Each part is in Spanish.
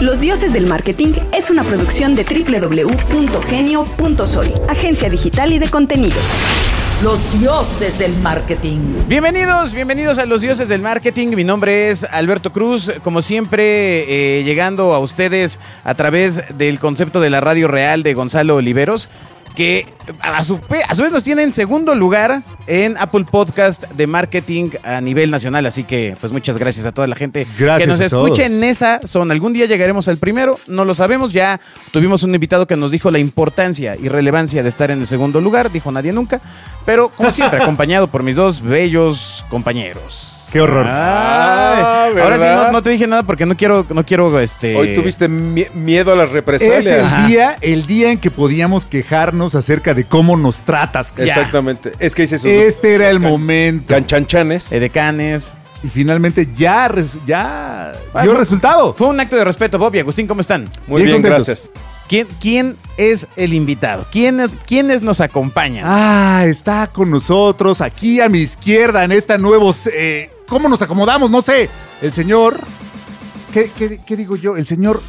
Los Dioses del Marketing es una producción de www.genio.soy, agencia digital y de contenidos. Los dioses del marketing. Bienvenidos, bienvenidos a los dioses del marketing. Mi nombre es Alberto Cruz, como siempre eh, llegando a ustedes a través del concepto de la radio real de Gonzalo Oliveros que a su, a su, vez nos tiene en segundo lugar en Apple Podcast de marketing a nivel nacional. Así que, pues muchas gracias a toda la gente gracias que nos escuche en esa zona. Algún día llegaremos al primero, no lo sabemos. Ya tuvimos un invitado que nos dijo la importancia y relevancia de estar en el segundo lugar. Dijo nadie nunca. Pero, como siempre, acompañado por mis dos bellos compañeros. Qué horror. Ah, ahora sí no, no, te dije nada porque no quiero, no quiero este. Hoy tuviste miedo a las represalias. Es el Ajá. día, el día en que podíamos quejarnos acerca de cómo nos tratas. Ya. Exactamente. Es que dices Este era el momento. Canchanchanes. Edecanes. Y finalmente ya, ya dio resultado. Fue un acto de respeto, Bob y Agustín, ¿cómo están? Muy bien, bien gracias. ¿Quién, ¿Quién, es el invitado? ¿Quién, ¿Quiénes nos acompañan? Ah, está con nosotros aquí a mi izquierda en esta nuevo... Eh, ¿Cómo nos acomodamos? No sé. El señor... ¿Qué, qué, qué digo yo? El señor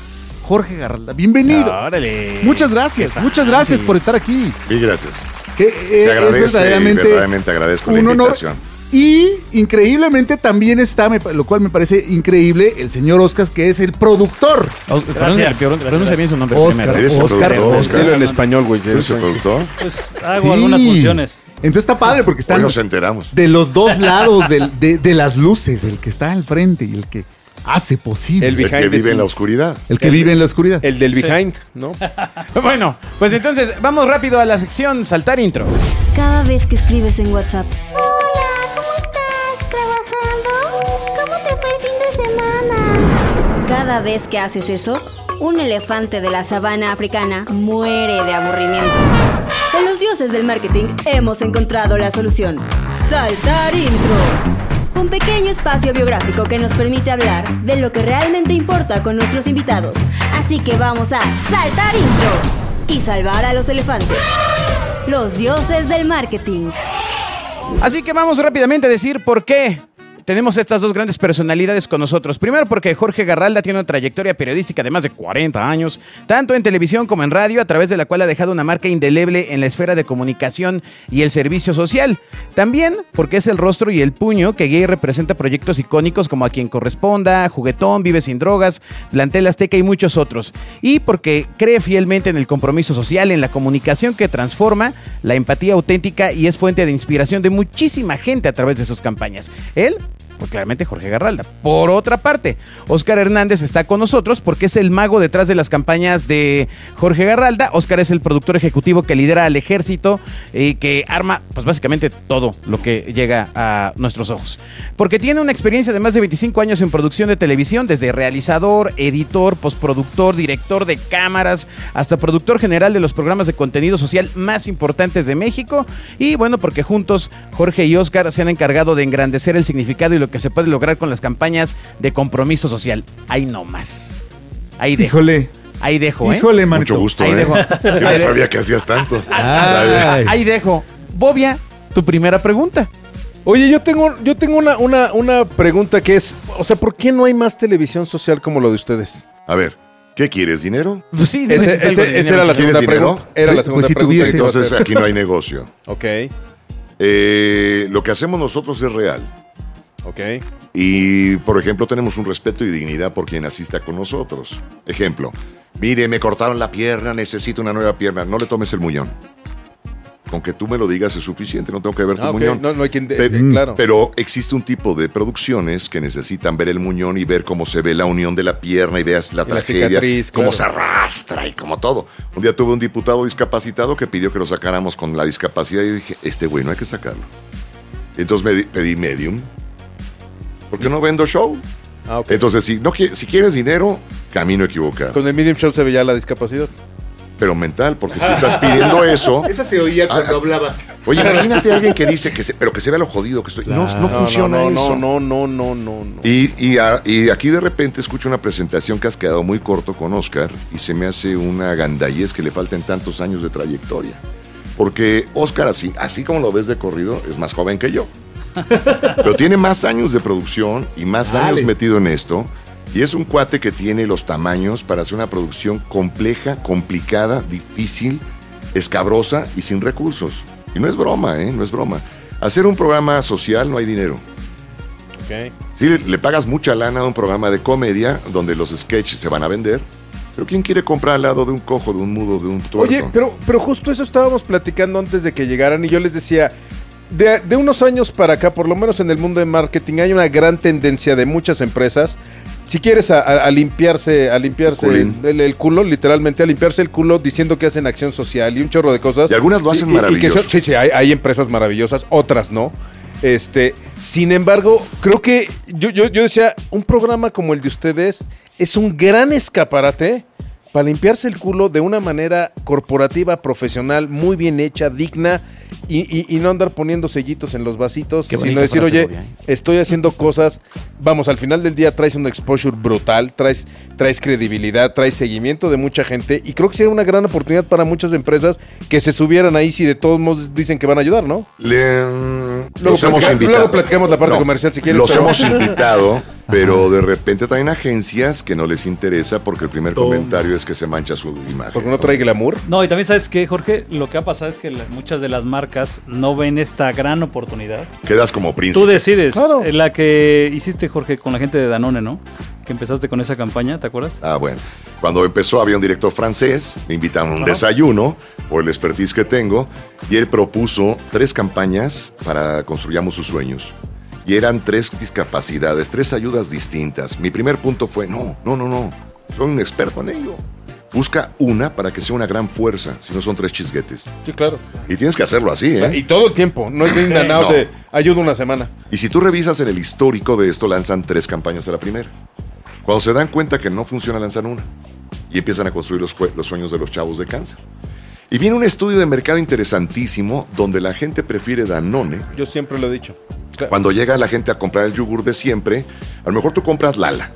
Jorge Garralda. Bienvenido. Órale. Muchas gracias. Muchas gracias por estar aquí. Sí, gracias. Que, eh, Se agradece es verdaderamente, verdaderamente agradezco un la honor. invitación. Y increíblemente también está, lo cual me parece increíble, el señor Oscar, que es el productor. Pronuncia bien su nombre Oscar, primero. ¿Eres el Oscar? Oscar. En español, güey. ¿Eres el productor? Pues hago Sí. algunas funciones. Entonces está padre porque Hoy están nos enteramos. de los dos lados del- de, de las luces, el que está al frente y el que hace posible. El que vive en la oscuridad. El que vive en la oscuridad. El del behind, ¿no? Bueno, pues entonces vamos rápido a la sección saltar intro. Cada vez que escribes en WhatsApp, Hola, ¿cómo estás? ¿Trabajando? ¿Cómo te fue el fin de semana? cada vez que haces eso, un elefante de la sabana africana muere de aburrimiento. En los dioses del marketing hemos encontrado la solución. Saltar intro. Un pequeño espacio biográfico que nos permite hablar de lo que realmente importa con nuestros invitados. Así que vamos a saltar intro y salvar a los elefantes. Los dioses del marketing. Así que vamos rápidamente a decir por qué tenemos estas dos grandes personalidades con nosotros. Primero porque Jorge Garralda tiene una trayectoria periodística de más de 40 años, tanto en televisión como en radio, a través de la cual ha dejado una marca indeleble en la esfera de comunicación y el servicio social. También porque es el rostro y el puño que guía representa proyectos icónicos como A quien corresponda, Juguetón, Vive sin drogas, Plantel Azteca y muchos otros. Y porque cree fielmente en el compromiso social, en la comunicación que transforma, la empatía auténtica y es fuente de inspiración de muchísima gente a través de sus campañas. Él pues claramente Jorge Garralda. Por otra parte, Oscar Hernández está con nosotros porque es el mago detrás de las campañas de Jorge Garralda. Oscar es el productor ejecutivo que lidera al ejército y que arma, pues básicamente todo lo que llega a nuestros ojos. Porque tiene una experiencia de más de 25 años en producción de televisión, desde realizador, editor, postproductor, director de cámaras, hasta productor general de los programas de contenido social más importantes de México. Y bueno, porque juntos Jorge y Oscar se han encargado de engrandecer el significado y lo que se puede lograr con las campañas de compromiso social. Ahí no más. Ahí dejo. Híjole, Ahí dejo, ¿eh? híjole, manito. Mucho gusto, Ahí ¿eh? dejo. Yo no sabía que hacías tanto. Ay. Ahí dejo. Bobia, tu primera pregunta. Oye, yo tengo, yo tengo una, una, una pregunta que es, o sea, ¿por qué no hay más televisión social como lo de ustedes? A ver, ¿qué quieres? ¿Dinero? Pues sí, Ese- esa dinero, era la sí. ¿Tienes segunda dinero? pregunta. Era la Pues segunda si pregunta. Entonces aquí no hay negocio. Ok, Eh, lo que hacemos nosotros es real. Ok. Y, por ejemplo, tenemos un respeto y dignidad por quien asista con nosotros. Ejemplo, mire, me cortaron la pierna, necesito una nueva pierna. No le tomes el muñón. Con que tú me lo digas es suficiente, no tengo que ver tu Ah, muñón. No, no hay quien... de- Pe- de- claro. Pero existe un tipo de producciones que necesitan ver el muñón y ver cómo se ve la unión de la pierna y veas la Y la tragedia, cicatriz, cómo claro. se arrastra y como todo. Un día tuve un diputado discapacitado que pidió que lo sacáramos con la discapacidad y dije, este güey no hay que sacarlo. Entonces me pedí medium. Porque no vendo show. Ah, ok. Entonces, si, no, si quieres dinero, camino equivocado. Con el medium show se veía la discapacidad. Pero mental, porque si estás pidiendo eso... Esa se oía cuando cuando hablaba. Oye, imagínate a alguien que dice que se, pero que se vea lo jodido que estoy. No, no, funciona no, no, eso. No, no, no, no, no. Y, y, a- y aquí de repente escucho una presentación que has quedado muy corto con Oscar y se me hace una gandallez que le falten tantos años de trayectoria. Porque Oscar, así, así como lo ves de corrido, es más joven que yo. Pero tiene más años de producción y más Dale. años metido en esto. Y es un cuate que tiene los tamaños para hacer una producción compleja, complicada, difícil, escabrosa y sin recursos. Y no es broma, ¿eh? No es broma. Hacer un programa social no hay dinero. Ok. Sí, le, le pagas mucha lana a un programa de comedia donde los sketches se van a vender. Pero ¿quién quiere comprar al lado de un cojo, de un mudo, de un tuerto? Oye, pero, pero justo eso estábamos platicando antes de que llegaran y yo les decía, de, de unos años para acá, por lo menos en el mundo de marketing, hay una gran tendencia de muchas empresas. Si quieres a, a- a limpiarse, a limpiarse el, el culo, literalmente a limpiarse el culo diciendo que hacen acción social y un chorro de cosas. Y algunas lo hacen maravilloso. son- sí, sí, hay, hay empresas maravillosas, otras no. Este, sin embargo, creo que yo, yo, yo decía, un programa como el de ustedes es un gran escaparate para limpiarse el culo de una manera corporativa, profesional, muy bien hecha, digna y, y- y no andar poniendo sellitos en los vasitos, sino decir, oye, estoy haciendo cosas, vamos, al final del día traes un exposure brutal, traes, traes credibilidad, traes seguimiento de mucha gente y creo que sería una gran oportunidad para muchas empresas que se subieran ahí si de todos modos dicen que van a ayudar, ¿no? Le- Luego los hemos invitado. luego platicamos la parte comercial, si quieres, Los pero- hemos invitado, pero de repente traen agencias que no les interesa porque el primer comentario es que se mancha su imagen. Porque no trae glamour. No, y también sabes que, Jorge, lo que ha pasado es que muchas de las marcas no ven esta gran oportunidad. Quedas como príncipe. Tú decides. Claro. La que hiciste, Jorge, con la gente de Danone, ¿no? Que empezaste con esa campaña, ¿te acuerdas? Ah, bueno. Cuando empezó había un director francés, me invitaron a un Ajá. desayuno por el expertise que tengo y él propuso tres campañas para construyamos sus sueños. Y eran tres discapacidades, tres ayudas distintas. Mi primer punto fue, no, no, no, no, soy un experto en ello. Busca una para que sea una gran fuerza, si no son tres chisguetes. Sí, claro. Y tienes que hacerlo así, ¿eh? Y todo el tiempo, no es de No. de ayuda una semana. Y si tú revisas en el histórico de esto, lanzan tres campañas a la primera. Cuando se dan cuenta que no funciona, lanzan una. Y empiezan a construir los, sueños de los chavos de cáncer. Y viene un estudio de mercado interesantísimo donde la gente prefiere Danone. Yo siempre lo he dicho. Claro. Cuando llega la gente a comprar el yogur de siempre, a lo mejor tú compras Lala.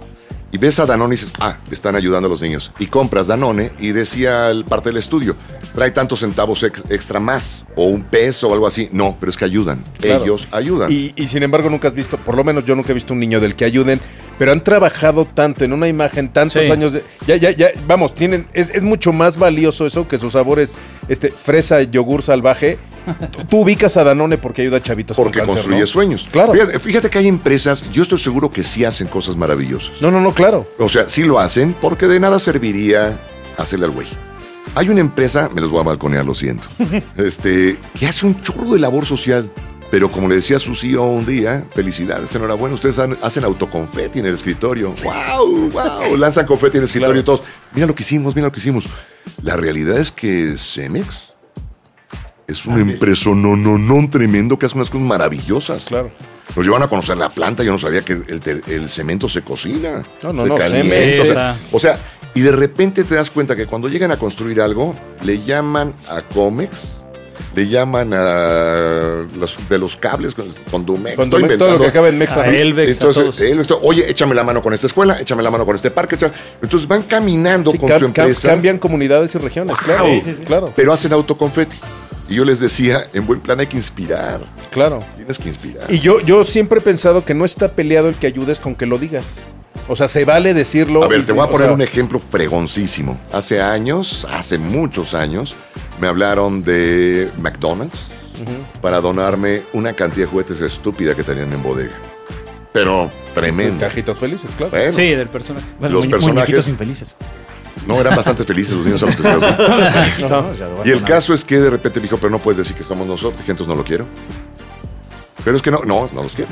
Y ves a Danone y dices, ah, están ayudando a los niños. Y compras Danone y decía el parte del estudio, trae tantos centavos ex- extra más, o un peso o algo así. No, pero es que ayudan. Claro. Ellos ayudan. Y, y sin embargo nunca has visto, por lo menos yo nunca he visto un niño del que ayuden, pero han trabajado tanto en una imagen, tantos Sí. años de... Ya, ya, ya, vamos, tienen, es, es mucho más valioso eso que sus sabores, este, fresa, yogur salvaje. Tú, tú ubicas a Danone porque ayuda a chavitos Porque con cáncer, construye ¿no? sueños. Claro. Fíjate, fíjate que hay empresas, yo estoy seguro que sí hacen cosas maravillosas. No, no, no, claro. O sea, sí lo hacen porque de nada serviría hacerle al güey. Hay una empresa, me los voy a balconear, lo siento, este, que hace un chorro de labor social. Pero como le decía su CEO un día, felicidades, enhorabuena, ustedes han- hacen autoconfeti en el escritorio. ¡Wow! ¡Wow! Lanzan confeti en el escritorio y todos. Mira lo que hicimos, mira lo que hicimos. La realidad es que Cemex es una empresa no, no, no tremendo que hace unas cosas maravillosas. Claro. Nos llevan a conocer la planta, yo no sabía que el, cemento se cocina. No, no, no, calienta, o sea, o sea, y de repente te das cuenta que cuando llegan a construir algo, le llaman a Comex, le llaman a los, de los cables con, con Dumex. Estoy me- todo lo que acaba en Mexa. A Elvex, a Entonces, todos. Elvex, oye, échame la mano con esta escuela, échame la mano con este parque. Entonces van caminando Sí, con cam- su cam- empresa, cambian comunidades y regiones, claro. Wow. Sí, sí, sí. Claro, pero hacen autoconfeti. Y yo les decía, en buen plan hay que inspirar. claro. Tienes que inspirar. Y yo, yo siempre he pensado que no está peleado el que ayudes con que lo digas. O sea, se vale decirlo. A ver, te voy a o poner sea, un ejemplo fregoncísimo. Hace años, hace muchos años, me hablaron de McDonald's para donarme una cantidad de juguetes estúpida que tenían en bodega. Pero tremenda. Cajitas felices, claro. Bueno, Sí, del personaje. Los personajes- infelices. no eran bastante felices los niños a los que se los di. Y el caso es que de repente me dijo, pero no puedes decir que somos nosotros. Dije, entonces no lo quiero. Pero es que no, no, no los quiero.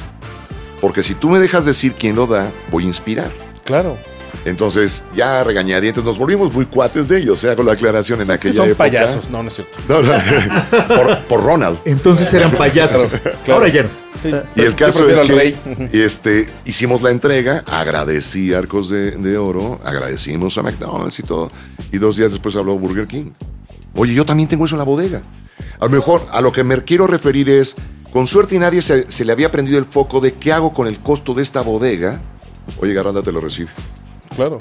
Porque si tú me dejas decir quién lo da, voy a inspirar. Claro. Entonces, ya a regañadientes nos volvimos muy cuates de ellos, o sea, con la aclaración en Es que aquella son época. payasos. No, no es cierto. No, no, por, por Ronald. Entonces eran payasos. claro. Ahora ya. Sí. Y el caso es que rey. este, hicimos la entrega, agradecí a Arcos de, de Oro, agradecimos a McDonald's y todo. Y dos días después habló Burger King. Oye, yo también tengo eso en la bodega. A lo mejor a lo que me quiero referir es, con suerte y nadie se, se le había prendido el foco de qué hago con el costo de esta bodega. Oye, Garranda te lo recibe. Claro.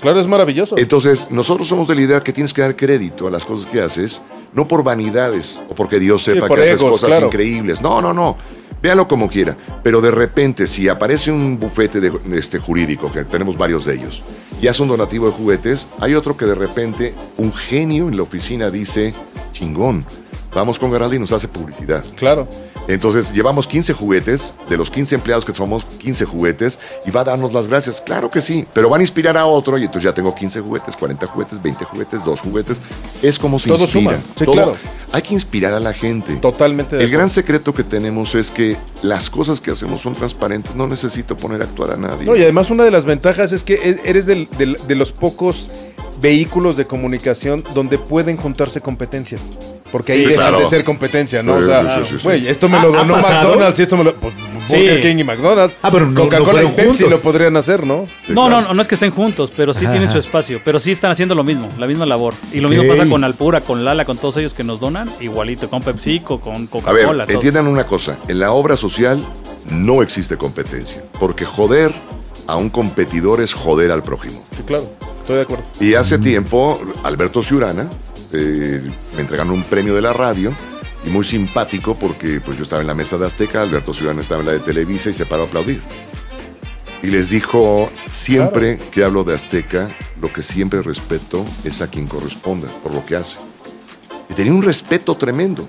Claro, es maravilloso. Entonces, nosotros somos de la idea que tienes que dar crédito a las cosas que haces, no por vanidades o porque Dios sepa que haces cosas claro. increíbles. No, no, no. Véalo como quiera, pero de repente si aparece un bufete de, este jurídico, que tenemos varios de ellos, y hace un donativo de juguetes, hay otro que de repente un genio en la oficina dice, chingón, vamos con Garaldi y nos hace publicidad. Claro. Entonces, llevamos 15 juguetes, de los 15 empleados que somos, 15 juguetes, y va a darnos las gracias. Claro que sí, pero van a inspirar a otro, y entonces ya tengo 15 juguetes, 40 juguetes, 20 juguetes, 2 juguetes. Es como se Todo inspira. suma. Sí, claro. Hay que inspirar a la gente. Totalmente de El gran secreto que tenemos es que las cosas que hacemos son transparentes. No necesito poner a actuar a nadie. No, y además una de las ventajas es que e- eres del- del- de los pocos vehículos de comunicación donde pueden juntarse competencias. Porque ahí Sí, dejan claro. de ser competencia, ¿no? Sí, o sea, sí, sí, sí, güey, sí. esto me ¿Ha- lo ha donó? McDonald's y esto me lo... Pues, Burger King y McDonald's. Ah, pero no- no Coca-Cola y Pepsi juntos. lo podrían hacer, ¿no? Sí, No, claro. no, no es que estén juntos, pero sí Ajá, tienen su espacio. Pero sí están haciendo lo mismo, la misma labor. Y lo mismo pasa con Alpura, con Lala, con todos ellos que nos donan, igualito, con PepsiCo, con A ver, Coca-Cola. todo. entiendan una cosa. En la obra social no existe competencia. Porque joder a un competidor es joder al prójimo. Sí, claro. Estoy de acuerdo. Y hace tiempo, Alberto Ciurana eh, me entregaron un premio de la radio y muy simpático porque pues yo estaba en la mesa de Azteca, Alberto Ciurana estaba en la de Televisa y se paró a aplaudir. Y les dijo, siempre que hablo de Azteca, lo que siempre respeto es a quien corresponda por lo que hace. Y tenía un respeto tremendo.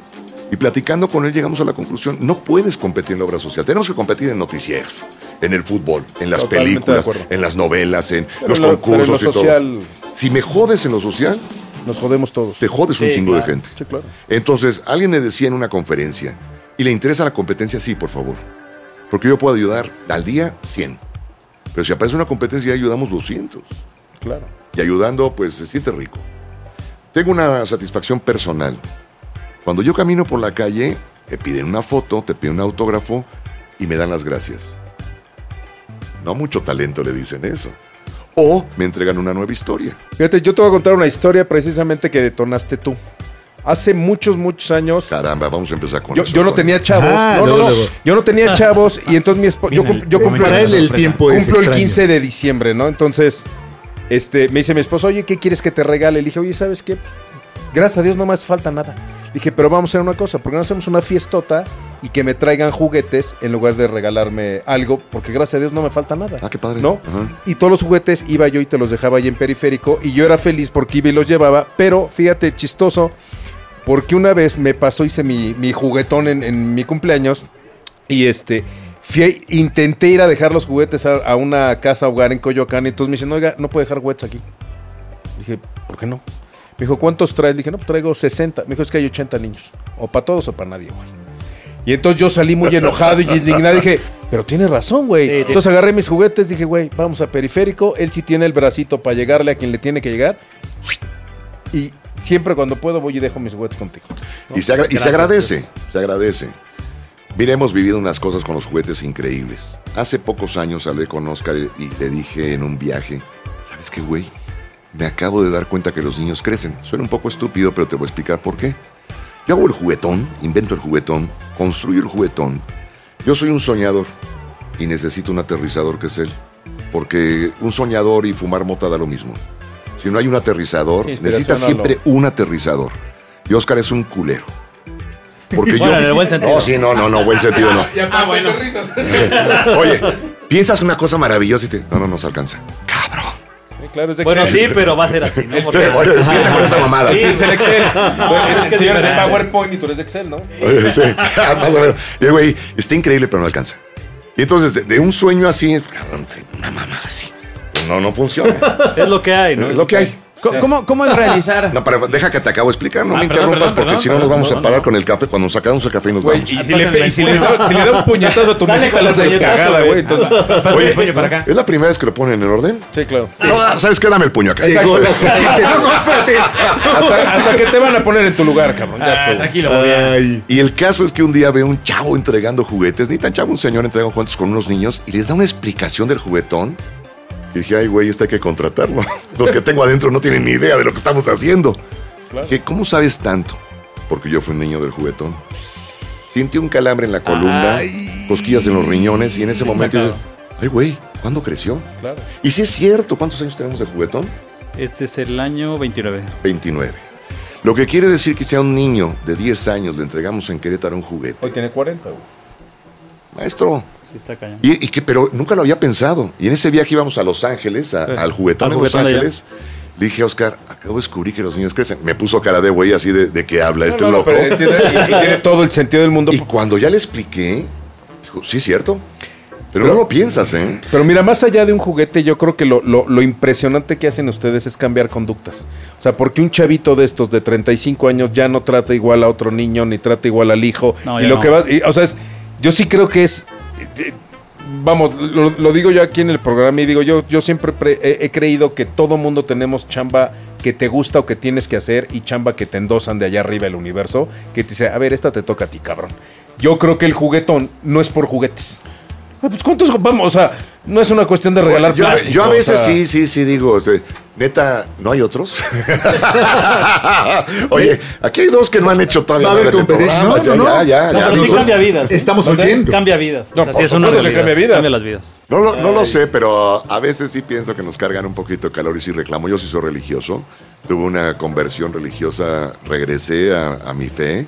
Y platicando con él llegamos a la conclusión, no puedes competir en la obra social, tenemos que competir en noticieros, en el fútbol, en las Totalmente películas, en las novelas, en Pero los lo- pero en lo concursos y todo. Si me jodes en lo social, nos jodemos todos. te jodes un Sí, chingo claro. de gente. Sí, claro. Entonces, alguien me decía en una conferencia, ¿y le interesa la competencia? Sí, por favor. Porque yo puedo ayudar al día 100. Pero si aparece una competencia, ayudamos 200. Claro. Y ayudando, pues se siente rico. Tengo una satisfacción personal. Cuando yo camino por la calle, me piden una foto, te piden un autógrafo y me dan las gracias. No mucho talento le dicen eso. O me entregan una nueva historia. Fíjate, yo te voy a contar una historia precisamente que detonaste tú. Hace muchos, muchos años. Caramba, vamos a empezar con Yo, eso. yo no tenía chavos. Ah, no, no. Yo no tenía chavos y entonces mi esposa. Yo, cumplo, el tiempo cumplo el extraño. 15 de diciembre, ¿no? Entonces, este, me dice mi esposa, oye, ¿qué quieres que te regale? Le dije, oye, ¿sabes qué? Gracias a Dios no me hace falta nada. Dije, pero vamos a hacer una cosa, porque no hacemos una fiestota y que me traigan juguetes en lugar de regalarme algo, porque gracias a Dios no me falta nada. Ah, qué padre. ¿No? Ajá. Y todos los juguetes iba yo y te los dejaba ahí en periférico y yo era feliz porque iba y los llevaba, pero fíjate, chistoso, porque una vez me pasó, hice mi, mi juguetón en, en mi cumpleaños y este, fui, intenté ir a dejar los juguetes a, a una casa hogar en Coyoacán y entonces me dicen, oiga, no puede dejar juguetes aquí. Dije, ¿por qué no? Me dijo, ¿cuántos traes? Le dije, no, pues traigo 60. Me dijo, es que hay 80 niños. O para todos o para nadie, güey. Y entonces yo salí muy enojado y indignado. Dije, pero tiene razón, güey. Sí, entonces agarré mis juguetes. Dije, güey, vamos a periférico. Él sí tiene el bracito para llegarle a quien le tiene que llegar. Y siempre cuando puedo voy y dejo mis juguetes contigo. ¿no? Y, se, agra- y se agradece, se agradece. Mira, hemos vivido unas cosas con los juguetes increíbles. Hace pocos años hablé con Oscar y y le dije en un viaje, ¿sabes qué, güey? Me acabo de dar cuenta que los niños crecen. Suena un poco estúpido, pero te voy a explicar por qué. Yo hago el juguetón, invento el juguetón, construyo el juguetón. Yo soy un soñador y necesito un aterrizador que es él. Porque un soñador y fumar mota da lo mismo. Si no hay un aterrizador, necesitas siempre un aterrizador. Y Oscar es un culero. Porque Bueno, yo. en el buen sentido. No, sí, no, no, no, buen sentido no. Ah, bueno. Oye, piensas una cosa maravillosa y te. No, no nos alcanza. Cabrón. Claro, es de Bueno, Excel. sí, pero va a ser así, ¿no? Sí, Porque- oye, piensa con esa mamada. Sí, Es el Excel. Bueno, es que de. PowerPoint y tú eres de Excel, ¿no? Oye, sí, más o menos. Y el güey, está increíble, pero no alcanza. Y entonces, de, de un sueño así, cabrón, una mamada así. No, no funciona. Es lo que hay, ¿no? Es lo que hay. ¿Cómo, cómo- cómo es realizar? No, pero deja que te acabo de explicar, no Ah, me perdón, interrumpas perdón, porque si no nos vamos a parar no. con el café cuando nos sacamos el café y nos Güey, vamos. y si le, y si le da, si le da un puñetazo a tu mesita, le hace cagada, güey. Entonces, el puño para acá. ¿Es la primera vez que lo ponen en orden? sí, claro. No, ¿sabes qué? Dame el puño acá. Exacto. No, no, espérate. Hasta, hasta que te van a poner en tu lugar, cabrón. Ya Ah, estuvo. tranquilo, bien. Y el caso es que un día veo un chavo entregando juguetes, ni tan chavo, un señor entregando juguetes con unos niños y les da una explicación del juguetón. Y dije, ay, güey, este hay que contratarlo. Los que tengo adentro no tienen ni idea de lo que estamos haciendo. Claro. Dije, ¿cómo sabes tanto? Porque yo fui un niño del juguetón. Sentí un calambre en la columna, cosquillas en los riñones y en ese momento yo dije, ay, güey, ¿cuándo creció? Claro. Y si es cierto, ¿cuántos años tenemos de juguetón? Este es el año 29. 29. Lo que quiere decir que sea un niño de 10 años, le entregamos en Querétaro un juguete. Hoy tiene 40, güey. maestro. Sí, está cañón. Y, y que, pero nunca lo había pensado. Y en ese viaje íbamos a Los Ángeles, a- Sí. al juguetón Al de Los juguetón. Ángeles. Le dije Oscar, acabo de descubrir que los niños crecen. Me puso cara de güey así de, de que habla este No, no, no, loco. pero entiende- y, y tiene todo el sentido del mundo. Y cuando ya le expliqué, dijo, sí, es cierto. Pero, no lo piensas, ¿eh? Pero mira, más allá de un juguete, yo creo que lo, lo- lo impresionante que hacen ustedes es cambiar conductas. O sea, porque un chavito de estos de 35 años ya no trata igual a otro niño, ni trata igual al hijo. No, y lo no. que va, y, o sea, es- yo sí creo que es... Vamos, lo, digo yo aquí en el programa y digo, yo, yo siempre pre- he, creído que todo mundo tenemos chamba que te gusta o que tienes que hacer y chamba que te endosan de allá arriba del universo, que te dice, a ver, esta te toca a ti, cabrón. Yo creo que el juguetón no es por juguetes. Ah, Pues cuántos vamos, o sea, no es una cuestión de regalar yo, plástico, yo a o veces sea, sí, sí, sí digo, este, neta, ¿no hay otros? Oye, aquí hay dos que no han hecho todavía Va a haber nada en el competencia. programa. No, ya, no, no. ya, ya, No, ya. pero sí cambia vidas. Estamos oyendo. Cambia vidas. No, o sea, por sí es una supuesto que realidad. cambia vidas. Cambia las vidas. No, lo- no lo sé, pero a veces sí pienso que nos cargan un poquito de calor y sí reclamo. Yo sí soy religioso. Tuve una conversión religiosa, regresé a, a mi fe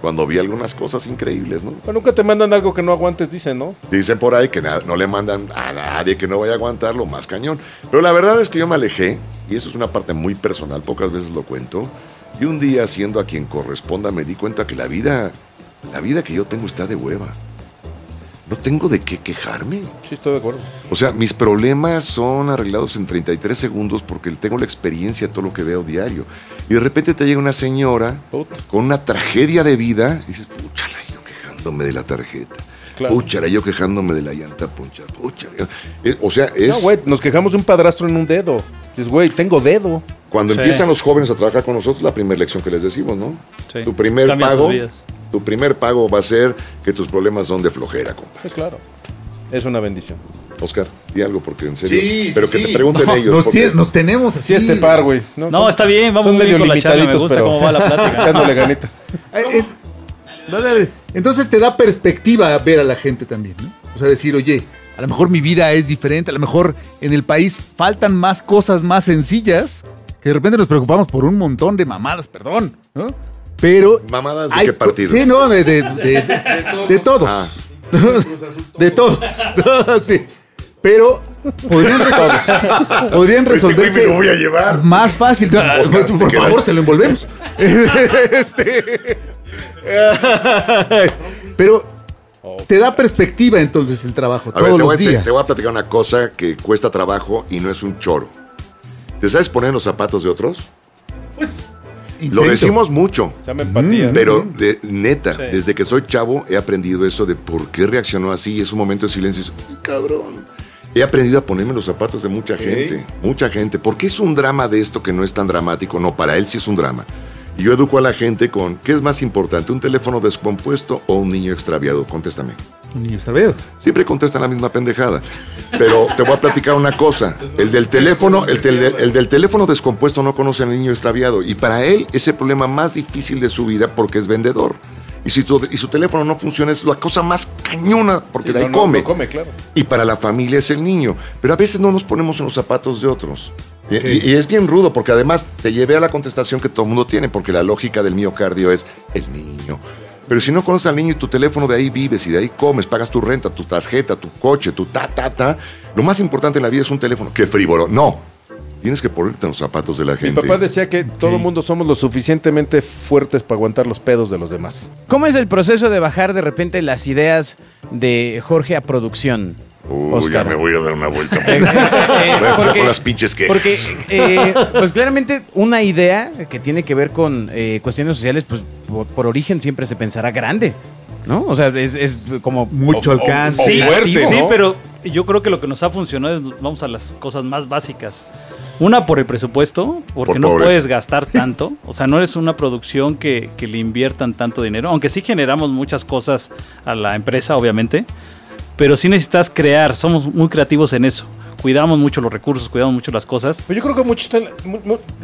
cuando vi algunas cosas increíbles, ¿no? Pero nunca te mandan algo que no aguantes, dicen, ¿no? Dicen por ahí que no le mandan a nadie que no vaya a aguantarlo, más cañón. Pero la verdad es que yo me alejé, y eso es una parte muy personal, pocas veces lo cuento. Y un día, siendo a quien corresponda, me di cuenta que la vida, la vida que yo tengo está de hueva. No tengo de qué quejarme. Sí, estoy de acuerdo. O sea, mis problemas son arreglados en 33 segundos porque tengo la experiencia de todo lo que veo diario. Y de repente te llega una señora con una tragedia de vida y dices, púchala, yo quejándome de la tarjeta. Claro. Púchala, yo quejándome de la llanta poncha. Púchala. Eh, O sea, es No, güey, nos quejamos de un padrastro en un dedo. Dices, güey, tengo dedo. cuando Sí. empiezan los jóvenes a trabajar con nosotros, la primera lección que les decimos, ¿no? Sí. Tu primer pago. Tu primer pago va a ser que tus problemas son de flojera, compa. Sí, claro. Es una bendición. Oscar, di algo porque en serio. Sí, pero sí, que sí. te pregunten No, ellos. Nos, porque- tiene- nos tenemos así. Sí, este par, güey. No, está bien, vamos son medio con la charla, me gusta pero cómo va la plática. echándole ganitas. Eh, eh, dale, dale. Entonces te da perspectiva ver a la gente también, ¿no? O sea, decir, oye, a lo mejor mi vida es diferente, a lo mejor en el país faltan más cosas más sencillas, que de repente nos preocupamos por un montón de mamadas, perdón, ¿no? Pero... ¿Mamadas de hay qué partido? Sí, no, de, de, de, de- de todos. Ah. De todos. sí. Pero podrían, resol- podrían Este güey me resolverse lo voy a llevar. más fácil. Oscar, por te quedas. favor, se lo envolvemos. este. Pero te da perspectiva entonces el trabajo A ver, todos te voy, los a, días. te voy a platicar una cosa que cuesta trabajo y no es un choro. ¿Te sabes poner en los zapatos de otros? Lo Intento. decimos mucho, Se llama empatía. pero de neta, Sí. desde que soy chavo he aprendido eso de por qué reaccionó así. y Es un momento de silencio. y dices, "Ay, cabrón. He aprendido a ponerme en los zapatos de mucha gente. Mucha gente. Porque es un drama de esto que no es tan dramático. No, para él sí es un drama. Y yo educo a la gente con, ¿qué es más importante? ¿Un teléfono descompuesto o un niño extraviado? Contéstame. Un niño extraviado. Siempre contestan la misma pendejada. Pero te voy a platicar una cosa. El del teléfono, el, tele- el del teléfono descompuesto no conoce al niño extraviado. Y para él es el problema más difícil de su vida porque es vendedor. Y si tu- y su teléfono no funciona, es la cosa más cañona porque Sí, de ahí no, no, come. no come, claro. Y para la familia es el niño. Pero a veces no nos ponemos en los zapatos de otros. Y, y- y es bien rudo porque además te llevé a la contestación que todo el mundo tiene, porque la lógica del miocardio es el niño. Pero si no conoces al niño y tu teléfono de ahí vives y de ahí comes, pagas tu renta, tu tarjeta, tu coche, tu ta, ta, ta, lo más importante en la vida es un teléfono. ¡Qué frívolo! No. Tienes que ponerte en los zapatos de la Mi gente. papá decía que todo el mundo somos lo suficientemente fuertes para aguantar los pedos de los demás. ¿Cómo es el proceso de bajar de repente las ideas de Jorge a producción? Uy, Oscar? ya me voy a dar una vuelta. Eh, voy a porque- con las pinches quejas. Porque, eh, pues claramente una idea que tiene que ver con eh, cuestiones sociales, pues por, por origen siempre se pensará grande, ¿no? O sea, es, es como... Mucho alcance. o Sí, fuerte, sí, ¿no? pero yo creo que lo que nos ha funcionado es vamos a las cosas más básicas. Una por el presupuesto, porque Por no pobres. puedes gastar tanto. O sea, no eres una producción que, que le inviertan tanto dinero. Aunque sí generamos muchas cosas a la empresa, obviamente. Pero sí necesitas crear. Somos muy creativos en eso. Cuidamos mucho los recursos, cuidamos mucho las cosas. Pero yo creo que mucho está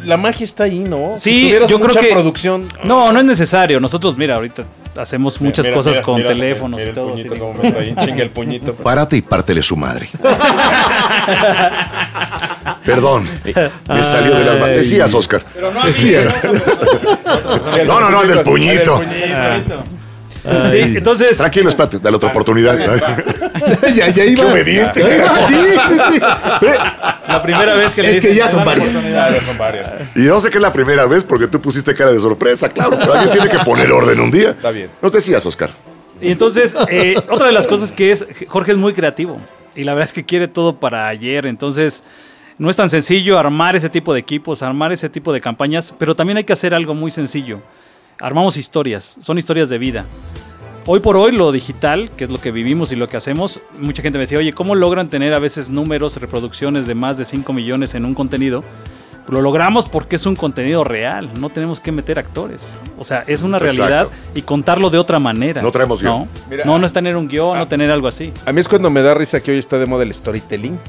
la, magia está ahí, ¿no? Sí, si tuvieras yo creo mucha que- producción. No, no es necesario. Nosotros, mira, ahorita hacemos muchas Mira, cosas mira, con mira, teléfonos mira y el todo. puñito cómo me está ahí, chinga el puñito. Párate y pártele su madre. Perdón, me salió del alma. Decías, Oscar. Decías. No, no, no, el del puñito. Sí, entonces, Tranquilo, espérate, dale otra oportunidad. ya, ya Qué iba. obediente. Ya iba, sí, sí, la primera vez que le Es que ya son "Dale varias". oportunidad". Ya son varias. Y no sé qué es la primera vez porque tú pusiste cara de sorpresa, claro. Pero alguien tiene que poner orden un día. Está bien. No te decías, Oscar. Y entonces, eh, otra de las cosas que es, Jorge es muy creativo y la verdad es que quiere todo para ayer, entonces no es tan sencillo armar ese tipo de equipos, armar ese tipo de campañas, pero también hay que hacer algo muy sencillo. Armamos historias, son historias de vida. Hoy por hoy lo digital, que es lo que vivimos y lo que hacemos, mucha gente me decía, oye, ¿cómo logran tener a veces números, reproducciones de más de 5 millones en un contenido? Lo logramos porque es un contenido real, no tenemos que meter actores. O sea, es una Exacto. realidad y contarlo de otra manera. No traemos guion. No, Mira, no, no es tener un guion, no tener algo así. A mí es cuando me da risa que hoy está de moda el storytelling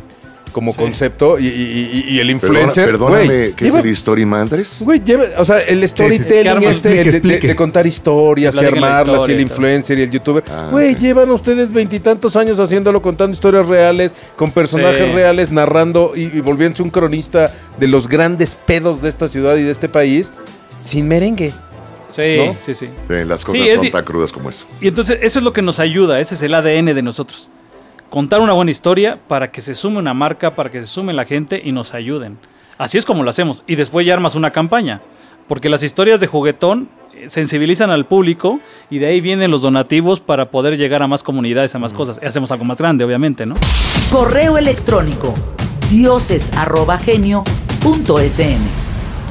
como concepto y, y- y- y el influencer. Perdona- perdóname, güey, ¿qué es lleva- el Story Mandres? Güey, lleva, o sea, el storytelling este, explique, de- contar historias y armarlas y historia el y influencer y el youtuber. Ah, Güey, llevan ustedes veintitantos años haciéndolo, contando historias reales, con personajes Sí. reales, narrando y, y volviéndose un cronista de los grandes pedos de esta ciudad y de este país, sin merengue. Sí, ¿No? sí, sí. Sí, las cosas Sí, es son tan crudas como eso. Y entonces eso es lo que nos ayuda, ese es el ADN de nosotros. Contar una buena historia para que se sume una marca, para que se sume la gente y nos ayuden. Así es como lo hacemos. Y después ya armas una campaña. Porque las historias de juguetón eh, sensibilizan al público y de ahí vienen los donativos para poder llegar a más comunidades, a más cosas. Y hacemos algo más grande, obviamente, ¿no? Correo electrónico dioses@genio.fm.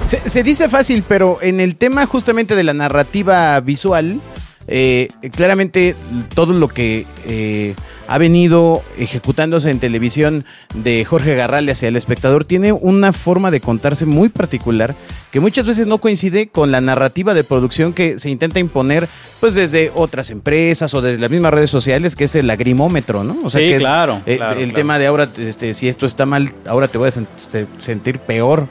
Se, se dice fácil, pero en el tema justamente de la narrativa visual, eh, claramente todo lo que eh, ha venido ejecutándose en televisión de Jorge Garral hacia el espectador tiene una forma de contarse muy particular que muchas veces no coincide con la narrativa de producción que se intenta imponer pues desde otras empresas o desde las mismas redes sociales, que es el lagrimómetro, ¿no? O Sí, que es, claro, eh, claro, el claro. tema de ahora, este, si esto está mal, ahora te voy a sen- se- sentir peor.